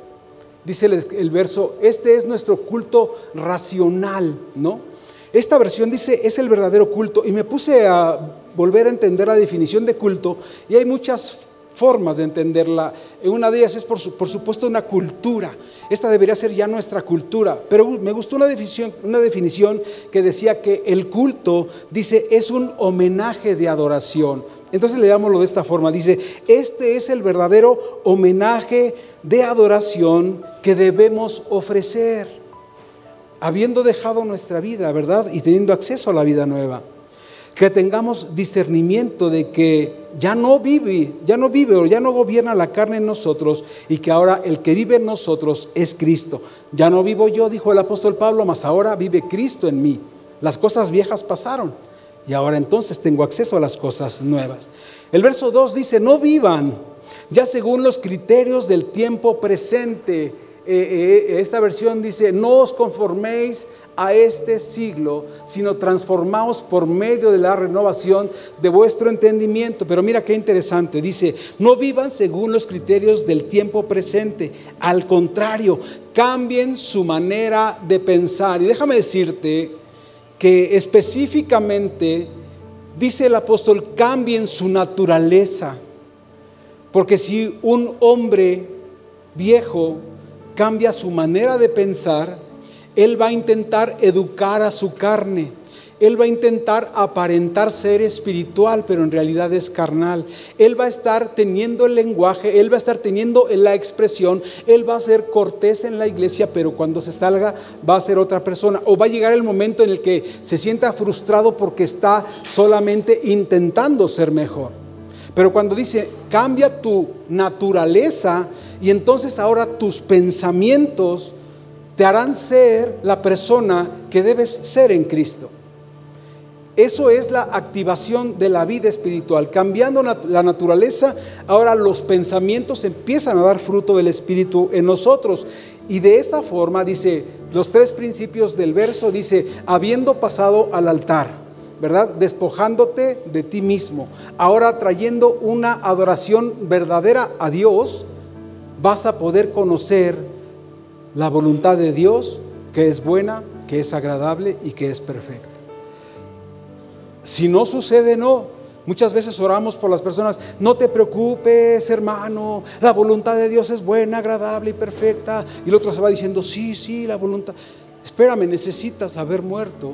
Dice el verso, este es nuestro culto racional, ¿no? Esta versión dice es el verdadero culto y me puse a volver a entender la definición de culto y hay muchas formas de entenderla. Una de ellas es por, supuesto una cultura. Esta debería ser ya nuestra cultura. Pero me gustó una definición, una definición que decía que el culto, dice, es un homenaje de adoración. Entonces le leámoslo de esta forma. Dice, este es el verdadero homenaje de adoración que debemos ofrecer habiendo dejado nuestra vida, ¿verdad? Y teniendo acceso a la vida nueva. Que tengamos discernimiento de que ya no vive, ya no vive o ya no gobierna la carne en nosotros y que ahora el que vive en nosotros es Cristo. Ya no vivo yo, dijo el apóstol Pablo, mas ahora vive Cristo en mí. Las cosas viejas pasaron y ahora entonces tengo acceso a las cosas nuevas. El verso 2 dice, no vivan ya según los criterios del tiempo presente. Eh, eh, esta versión dice, no os conforméis a este siglo, sino transformaos por medio de la renovación de vuestro entendimiento. Pero mira qué interesante, dice, no vivan según los criterios del tiempo presente, al contrario, cambien su manera de pensar. Y déjame decirte que específicamente dice el apóstol, cambien su naturaleza. Porque si un hombre viejo cambia su manera de pensar, él va a intentar educar a su carne. Él va a intentar aparentar ser espiritual, pero en realidad es carnal. Él va a estar teniendo el lenguaje, él va a estar teniendo la expresión, él va a ser cortés en la iglesia, pero cuando se salga va a ser otra persona. O va a llegar el momento en el que se sienta frustrado porque está solamente intentando ser mejor. Pero cuando dice, cambia tu naturaleza y entonces ahora tus pensamientos te harán ser la persona que debes ser en Cristo. Eso es la activación de la vida espiritual. Cambiando la naturaleza, ahora los pensamientos empiezan a dar fruto del Espíritu en nosotros. Y de esa forma, dice, los tres principios del verso, dice, habiendo pasado al altar, ¿verdad? Despojándote de ti mismo. Ahora trayendo una adoración verdadera a Dios, vas a poder conocer la voluntad de Dios, que es buena, que es agradable y que es perfecta. Si no sucede, no. Muchas veces oramos por las personas, no te preocupes, hermano, la voluntad de Dios es buena, agradable y perfecta. Y el otro se va diciendo, sí, sí, la voluntad. Espérame, necesitas haber muerto,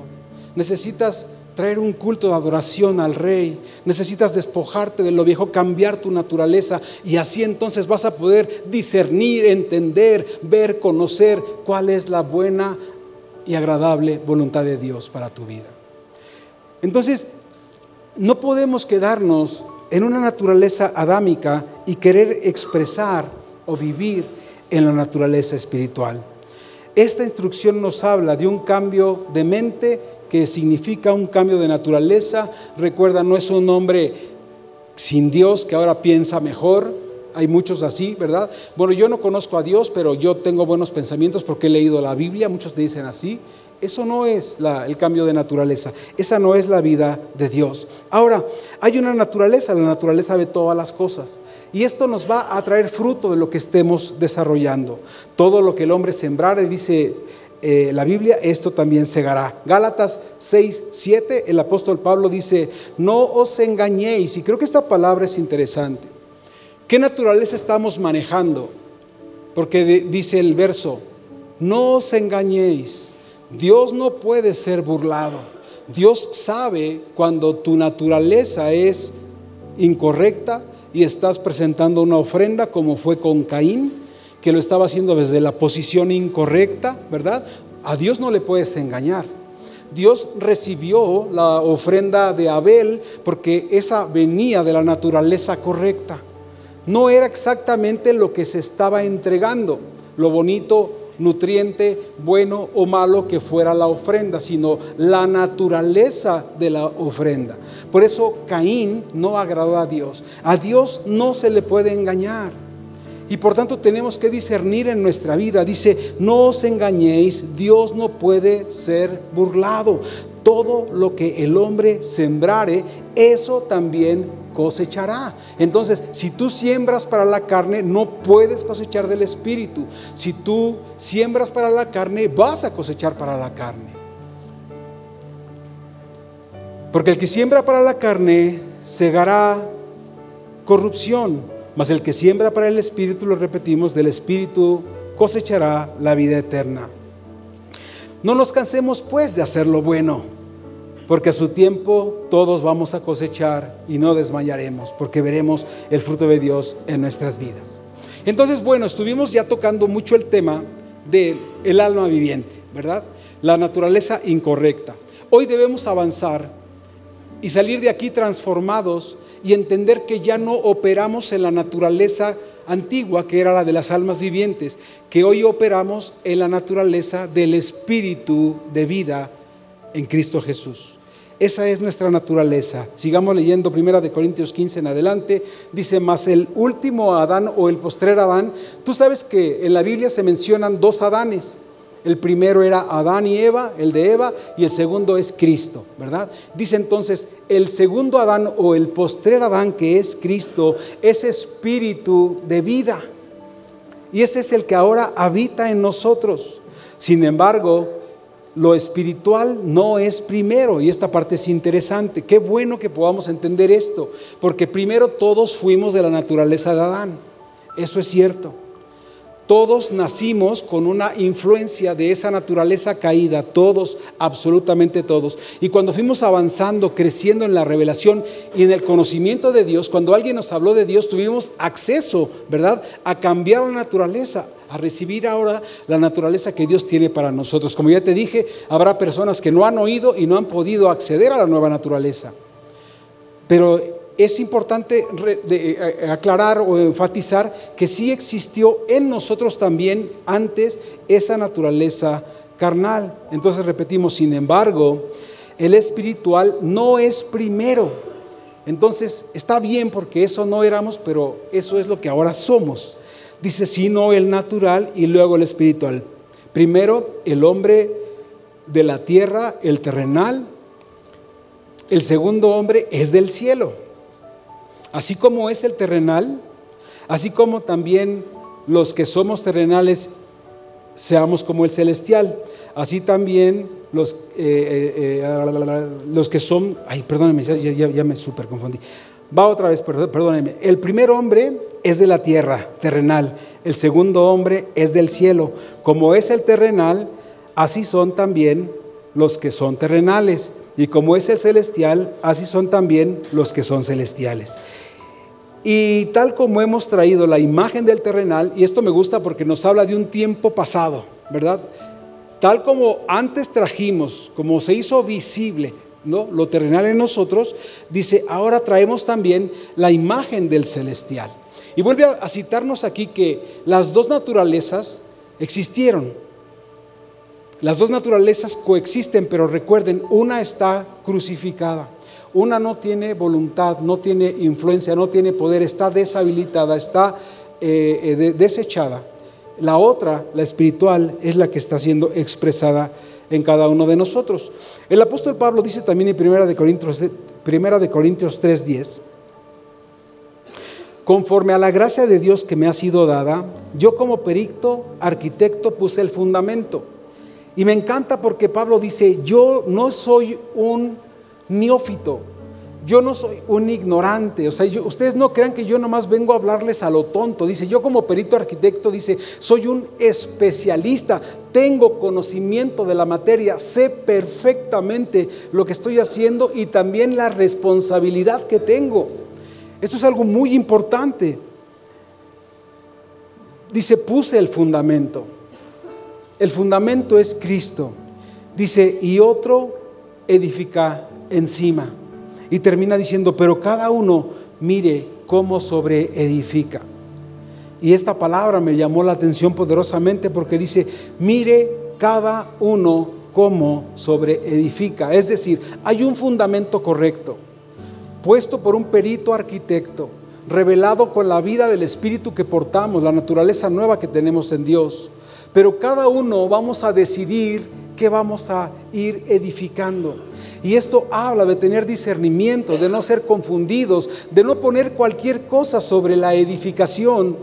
necesitas traer un culto de adoración al rey, necesitas despojarte de lo viejo, cambiar tu naturaleza y así entonces vas a poder discernir, entender, ver, conocer cuál es la buena y agradable voluntad de Dios para tu vida. Entonces, no podemos quedarnos en una naturaleza adámica y querer expresar o vivir en la naturaleza espiritual. Esta instrucción nos habla de un cambio de mente que significa un cambio de naturaleza. Recuerda, no es un hombre sin Dios que ahora piensa mejor. Hay muchos así, ¿verdad? Bueno, yo no conozco a Dios, pero yo tengo buenos pensamientos porque he leído la Biblia. Muchos te dicen así. Eso no es el cambio de naturaleza. Esa no es la vida de Dios. Ahora, hay una naturaleza. La naturaleza ve todas las cosas. Y esto nos va a traer fruto de lo que estemos desarrollando. Todo lo que el hombre sembrare, dice eh, la Biblia, esto también segará. Gálatas 6, 7, el apóstol Pablo dice, no os engañéis. Y creo que esta palabra es interesante. ¿Qué naturaleza estamos manejando? Porque dice el verso, no os engañéis. Dios no puede ser burlado. Dios sabe cuando tu naturaleza es incorrecta y estás presentando una ofrenda como fue con Caín que lo estaba haciendo desde la posición incorrecta, ¿verdad? A Dios no le puedes engañar. Dios recibió la ofrenda de Abel porque esa venía de la naturaleza correcta. No era exactamente lo que se estaba entregando, lo bonito, nutriente, bueno o malo que fuera la ofrenda, sino la naturaleza de la ofrenda. Por eso Caín no agradó a Dios. A Dios no se le puede engañar. Y por tanto tenemos que discernir en nuestra vida. Dice, no os engañéis, Dios no puede ser burlado. Todo lo que el hombre sembrare, eso también cosechará. Entonces, si tú siembras para la carne, no puedes cosechar del espíritu. Si tú siembras para la carne, vas a cosechar para la carne. Porque el que siembra para la carne, segará corrupción mas el que siembra para el Espíritu, lo repetimos, del Espíritu cosechará la vida eterna. No nos cansemos pues de hacer lo bueno, porque a su tiempo todos vamos a cosechar y no desmayaremos, porque veremos el fruto de Dios en nuestras vidas. Entonces, bueno, estuvimos ya tocando mucho el tema del el alma viviente, ¿verdad? La naturaleza incorrecta. Hoy debemos avanzar y salir de aquí transformados y entender que ya no operamos en la naturaleza antigua, que era la de las almas vivientes, que hoy operamos en la naturaleza del espíritu de vida en Cristo Jesús. Esa es nuestra naturaleza. Sigamos leyendo 1 de Corintios 15 en adelante. Dice, más el último Adán o el postrer Adán. Tú sabes que en la Biblia se mencionan dos Adanes. El primero era Adán y Eva, el de Eva, y el segundo es Cristo, ¿verdad? Dice entonces, el segundo Adán o el postrer Adán que es Cristo es espíritu de vida. Y ese es el que ahora habita en nosotros. Sin embargo, lo espiritual no es primero y esta parte es interesante. Qué bueno que podamos entender esto, porque primero todos fuimos de la naturaleza de Adán. Eso es cierto. Todos nacimos con una influencia de esa naturaleza caída, todos, absolutamente todos. Y cuando fuimos avanzando, creciendo en la revelación y en el conocimiento de Dios, cuando alguien nos habló de Dios, tuvimos acceso, ¿verdad?, a cambiar la naturaleza, a recibir ahora la naturaleza que Dios tiene para nosotros. Como ya te dije, habrá personas que no han oído y no han podido acceder a la nueva naturaleza. Pero es importante eh, eh, aclarar o enfatizar que sí existió en nosotros también antes esa naturaleza carnal. Entonces repetimos, sin embargo, el espiritual no es primero. Entonces está bien porque eso no éramos, pero eso es lo que ahora somos. Dice, sino el natural y luego el espiritual. Primero el hombre de la tierra, el terrenal. El segundo hombre es del cielo. Así como es el terrenal, así como también los que somos terrenales seamos como el celestial, así también los, eh, eh, eh, los que son, ay, perdónenme, ya, me super confundí. Va otra vez, perdónenme. El primer hombre es de la tierra, terrenal. El segundo hombre es del cielo. Como es el terrenal, así son también los que son terrenales. Y como es el celestial, así son también los que son celestiales. Y tal como hemos traído la imagen del terrenal, y esto me gusta porque nos habla de un tiempo pasado, ¿verdad? Tal como antes trajimos, como se hizo visible, ¿no? Lo terrenal en nosotros, dice, ahora traemos también la imagen del celestial. Y vuelve a citarnos aquí que las dos naturalezas existieron. Las dos naturalezas coexisten, pero recuerden, una está crucificada. Una no tiene voluntad, no tiene influencia, no tiene poder, está deshabilitada, está eh, eh, desechada. La otra, la espiritual, es la que está siendo expresada en cada uno de nosotros. El apóstol Pablo dice también en 1 de Corintios, Corintios 3:10, conforme a la gracia de Dios que me ha sido dada, yo como perito, arquitecto, puse el fundamento. Y me encanta porque Pablo dice, yo no soy un neófito. Yo no soy un ignorante, o sea, ustedes no crean que yo nomás vengo a hablarles a lo tonto. Dice, yo como perito arquitecto, dice, soy un especialista, tengo conocimiento de la materia, sé perfectamente lo que estoy haciendo y también la responsabilidad que tengo. Esto es algo muy importante. Dice, puse el fundamento. El fundamento es Cristo. Dice, y otro edifica encima. Y termina diciendo, pero cada uno mire cómo sobre edifica. Y esta palabra me llamó la atención poderosamente porque dice, mire cada uno cómo sobre edifica. Es decir, hay un fundamento correcto, puesto por un perito arquitecto, revelado con la vida del Espíritu que portamos, la naturaleza nueva que tenemos en Dios. Pero cada uno vamos a decidir qué vamos a ir edificando. Y esto habla de tener discernimiento, de no ser confundidos, de no poner cualquier cosa sobre la edificación,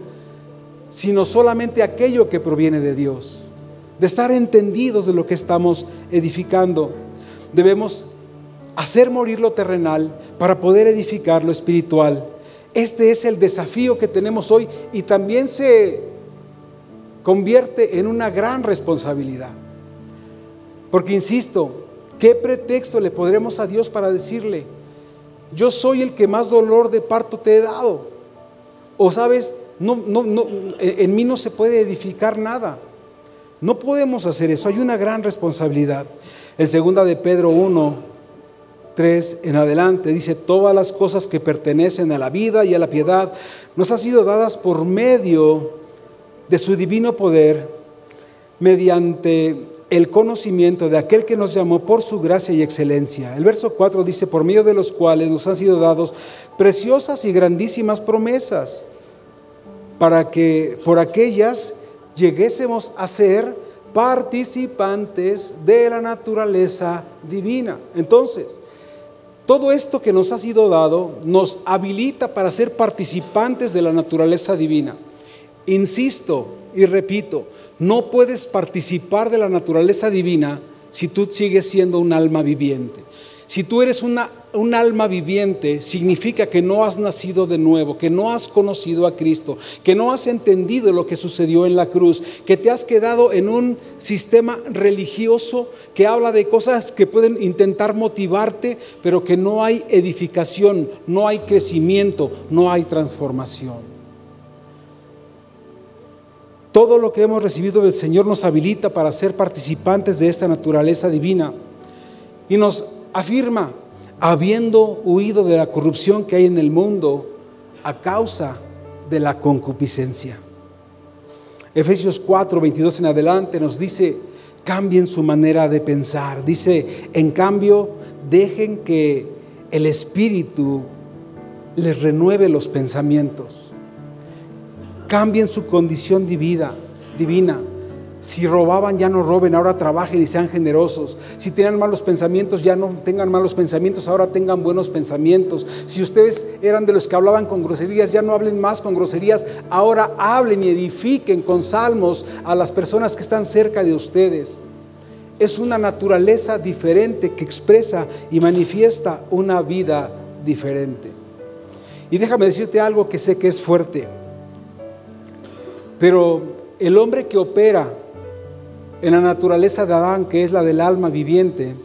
sino solamente aquello que proviene de Dios. De estar entendidos de lo que estamos edificando. Debemos hacer morir lo terrenal para poder edificar lo espiritual. Este es el desafío que tenemos hoy y también se convierte en una gran responsabilidad. Porque, insisto, ¿Qué pretexto le podremos a Dios para decirle, yo soy el que más dolor de parto te he dado? O sabes, no, no, no, en mí no se puede edificar nada. No podemos hacer eso, hay una gran responsabilidad. En segunda de Pedro 1, 3 en adelante dice, todas las cosas que pertenecen a la vida y a la piedad nos han sido dadas por medio de su divino poder mediante el conocimiento de aquel que nos llamó por su gracia y excelencia. El verso 4 dice, por medio de los cuales nos han sido dados preciosas y grandísimas promesas, para que por aquellas lleguésemos a ser participantes de la naturaleza divina. Entonces, todo esto que nos ha sido dado nos habilita para ser participantes de la naturaleza divina. Insisto y repito, no puedes participar de la naturaleza divina si tú sigues siendo un alma viviente. Si tú eres una, un alma viviente, significa que no has nacido de nuevo, que no has conocido a Cristo, que no has entendido lo que sucedió en la cruz, que te has quedado en un sistema religioso que habla de cosas que pueden intentar motivarte, pero que no hay edificación, no hay crecimiento, no hay transformación. Todo lo que hemos recibido del Señor nos habilita para ser participantes de esta naturaleza divina y nos afirma, habiendo huido de la corrupción que hay en el mundo a causa de la concupiscencia. Efesios 4, 22 en adelante nos dice, cambien su manera de pensar. Dice, en cambio, dejen que el Espíritu les renueve los pensamientos. Cambien su condición divina. divina si robaban, ya no roben, ahora trabajen y sean generosos. Si tenían malos pensamientos, ya no tengan malos pensamientos, ahora tengan buenos pensamientos. Si ustedes eran de los que hablaban con groserías, ya no hablen más con groserías, ahora hablen y edifiquen con salmos a las personas que están cerca de ustedes. Es una naturaleza diferente que expresa y manifiesta una vida diferente. Y déjame decirte algo que sé que es fuerte, pero el hombre que opera en la naturaleza de Adán, que es la del alma viviente,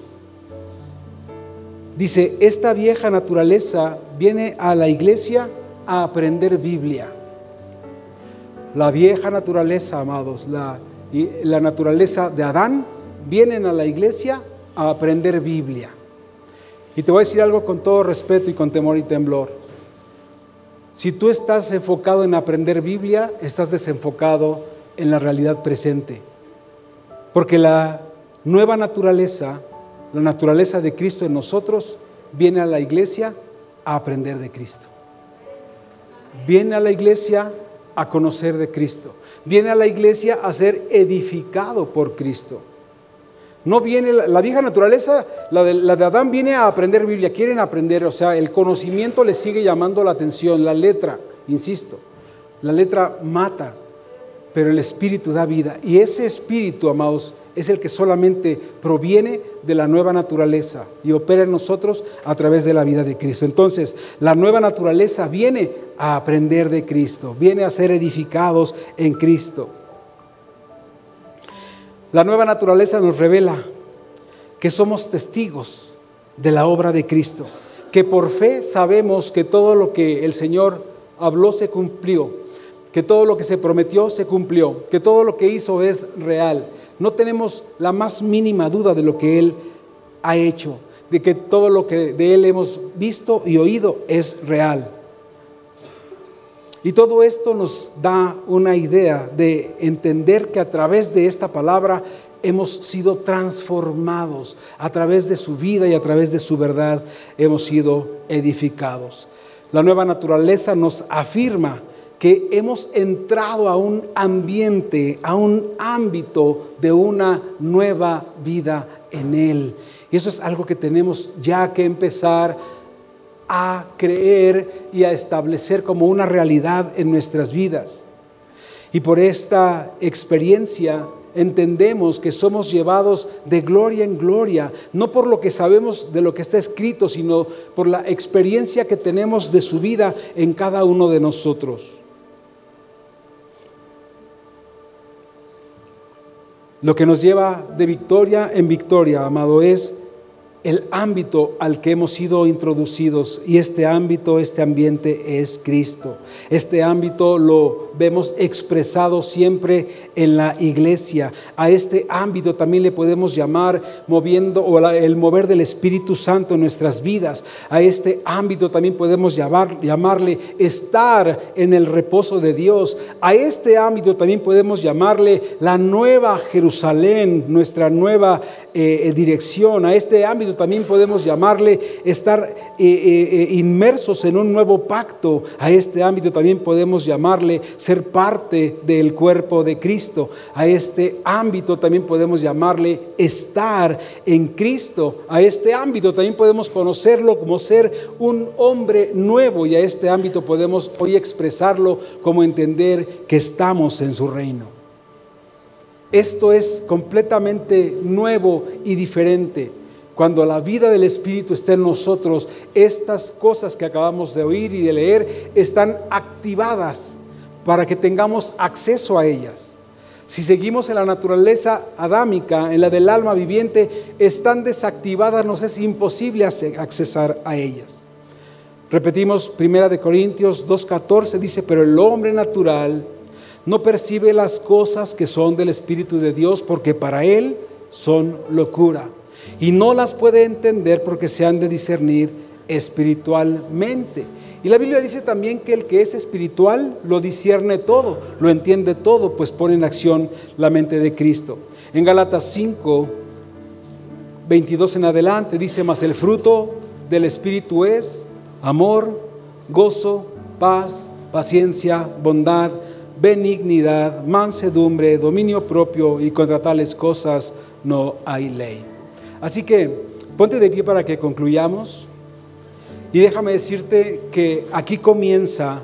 dice, esta vieja naturaleza viene a la iglesia a aprender Biblia. La vieja naturaleza, amados, la, la naturaleza de Adán, vienen a la iglesia a aprender Biblia. Y te voy a decir algo con todo respeto y con temor y temblor. Si tú estás enfocado en aprender Biblia, estás desenfocado en la realidad presente. Porque la nueva naturaleza, la naturaleza de Cristo en nosotros, viene a la iglesia a aprender de Cristo. Viene a la iglesia a conocer de Cristo. Viene a la iglesia a ser edificado por Cristo. No viene la, vieja naturaleza, la de, la de, Adán viene a aprender Biblia, quieren aprender, o sea, el conocimiento le sigue llamando la atención, la letra, insisto, la letra mata, pero el Espíritu da vida. Y ese Espíritu, amados, es el que solamente proviene de la nueva naturaleza y opera en nosotros a través de la vida de Cristo. Entonces, la nueva naturaleza viene a aprender de Cristo, viene a ser edificados en Cristo. La nueva naturaleza nos revela que somos testigos de la obra de Cristo, que por fe sabemos que todo lo que el Señor habló se cumplió que todo lo que se prometió se cumplió, que todo lo que hizo es real. No tenemos la más mínima duda de lo que Él ha hecho, de que todo lo que de Él hemos visto y oído es real. Y todo esto nos da una idea de entender que a través de esta palabra hemos sido transformados, a través de su vida y a través de su verdad hemos sido edificados. La nueva naturaleza nos afirma que hemos entrado a un ambiente, a un ámbito de una nueva vida en Él. Y eso es algo que tenemos ya que empezar a creer y a establecer como una realidad en nuestras vidas. Y por esta experiencia entendemos que somos llevados de gloria en gloria, no por lo que sabemos de lo que está escrito, sino por la experiencia que tenemos de su vida en cada uno de nosotros. Lo que nos lleva de victoria en victoria, amado, es el ámbito al que hemos sido introducidos y este ámbito, este ambiente es Cristo. Este ámbito lo vemos expresado siempre en la iglesia. A este ámbito también le podemos llamar moviendo o el mover del Espíritu Santo en nuestras vidas. A este ámbito también podemos llamar, llamarle estar en el reposo de Dios. A este ámbito también podemos llamarle la nueva Jerusalén, nuestra nueva eh, dirección. A este ámbito también podemos llamarle estar eh, eh, inmersos en un nuevo pacto. A este ámbito también podemos llamarle ser parte del cuerpo de Cristo. A este ámbito también podemos llamarle estar en Cristo. A este ámbito también podemos conocerlo como ser un hombre nuevo y a este ámbito podemos hoy expresarlo como entender que estamos en su reino. Esto es completamente nuevo y diferente. Cuando la vida del Espíritu está en nosotros, estas cosas que acabamos de oír y de leer están activadas para que tengamos acceso a ellas. Si seguimos en la naturaleza adámica, en la del alma viviente, están desactivadas, nos es imposible accesar a ellas. Repetimos, Primera de Corintios 2.14 dice, pero el hombre natural no percibe las cosas que son del Espíritu de Dios porque para él son locura. Y no las puede entender porque se han de discernir espiritualmente. Y la Biblia dice también que el que es espiritual lo discierne todo, lo entiende todo, pues pone en acción la mente de Cristo. En Galatas 5, 22 en adelante dice, mas el fruto del Espíritu es amor, gozo, paz, paciencia, bondad, benignidad, mansedumbre, dominio propio y contra tales cosas no hay ley. Así que ponte de pie para que concluyamos y déjame decirte que aquí comienza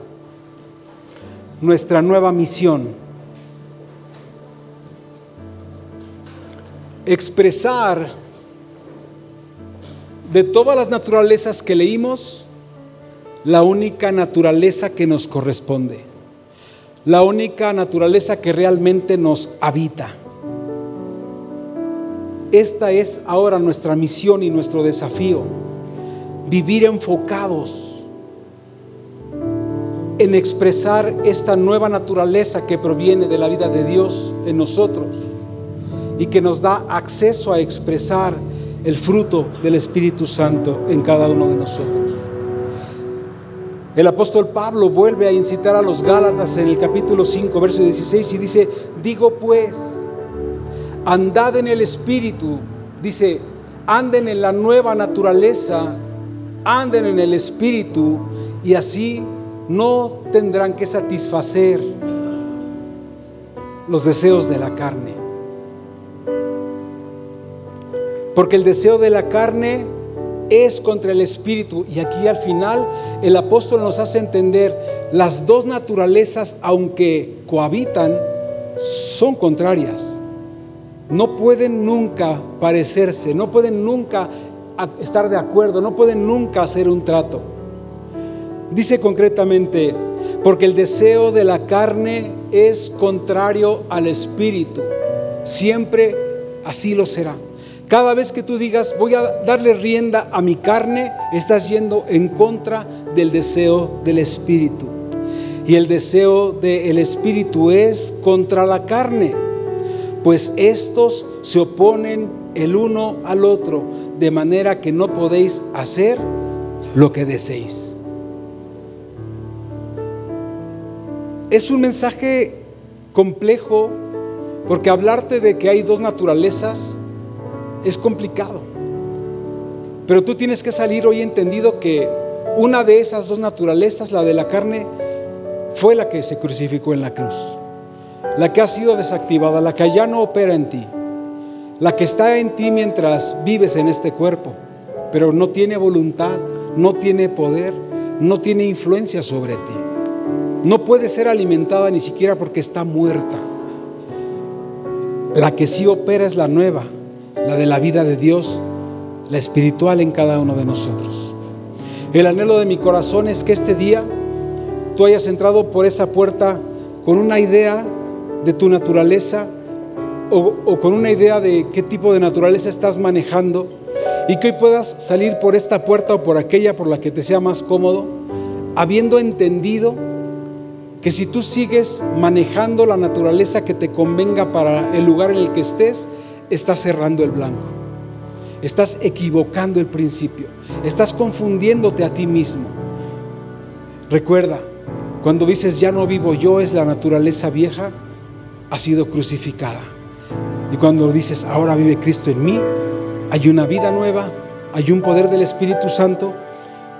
nuestra nueva misión. Expresar de todas las naturalezas que leímos, la única naturaleza que nos corresponde la única naturaleza que realmente nos habita. Esta es ahora nuestra misión y nuestro desafío, vivir enfocados en expresar esta nueva naturaleza que proviene de la vida de Dios en nosotros y que nos da acceso a expresar el fruto del Espíritu Santo en cada uno de nosotros. El apóstol Pablo vuelve a incitar a los Gálatas en el capítulo 5, verso 16 y dice, digo pues, andad en el Espíritu, dice, anden en la nueva naturaleza, anden en el Espíritu y así no tendrán que satisfacer los deseos de la carne. Porque el deseo de la carne es contra el espíritu. Y aquí al final el apóstol nos hace entender las dos naturalezas, aunque cohabitan, son contrarias. No pueden nunca parecerse, no pueden nunca estar de acuerdo, no pueden nunca hacer un trato. Dice concretamente, porque el deseo de la carne es contrario al espíritu. Siempre así lo será. Cada vez que tú digas, voy a darle rienda a mi carne, estás yendo en contra del deseo del Espíritu. Y el deseo del Espíritu es contra la carne, pues estos se oponen el uno al otro, de manera que no podéis hacer lo que deseéis. Es un mensaje complejo porque hablarte de que hay dos naturalezas es complicado. Pero tú tienes que salir hoy entendido que una de esas dos naturalezas, la de la carne, fue la que se crucificó en la cruz. La que ha sido desactivada, la que ya no opera en ti. La que está en ti mientras vives en este cuerpo, pero no tiene voluntad, no tiene poder, no tiene influencia sobre ti. No puede ser alimentada ni siquiera porque está muerta. La que sí opera es la nueva, la de la vida de Dios, la espiritual en cada uno de nosotros. El anhelo de mi corazón es que este día tú hayas entrado por esa puerta con una idea de tu naturaleza o, con una idea de qué tipo de naturaleza estás manejando y que hoy puedas salir por esta puerta o por aquella por la que te sea más cómodo, habiendo entendido que si tú sigues manejando la naturaleza que te convenga para el lugar en el que estés, estás cerrando el blanco. Estás equivocando el principio. Estás confundiéndote a ti mismo. Recuerda, cuando dices ya no vivo yo, es la naturaleza vieja, ha sido crucificada. Y cuando dices ahora vive Cristo en mí, hay una vida nueva, hay un poder del Espíritu Santo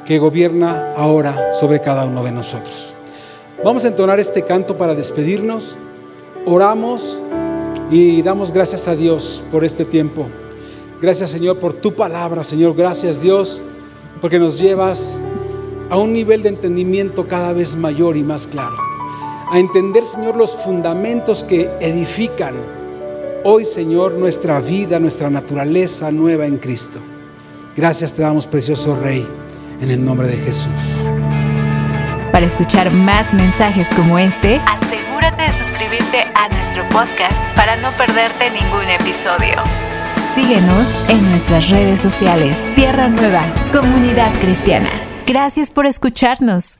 que gobierna ahora sobre cada uno de nosotros. Vamos a entonar este canto para despedirnos. Oramos y damos gracias a Dios por este tiempo. Gracias Señor por tu palabra, Señor. Gracias Dios porque nos llevas a un nivel de entendimiento cada vez mayor y más claro. A entender, Señor, los fundamentos que edifican hoy, Señor, nuestra vida, nuestra naturaleza nueva en Cristo. Gracias te damos, precioso Rey, en el nombre de Jesús. Para escuchar más mensajes como este, asegúrate de suscribirte a nuestro podcast para no perderte ningún episodio. Síguenos en nuestras redes sociales. Tierra Nueva, Comunidad Cristiana. Gracias por escucharnos.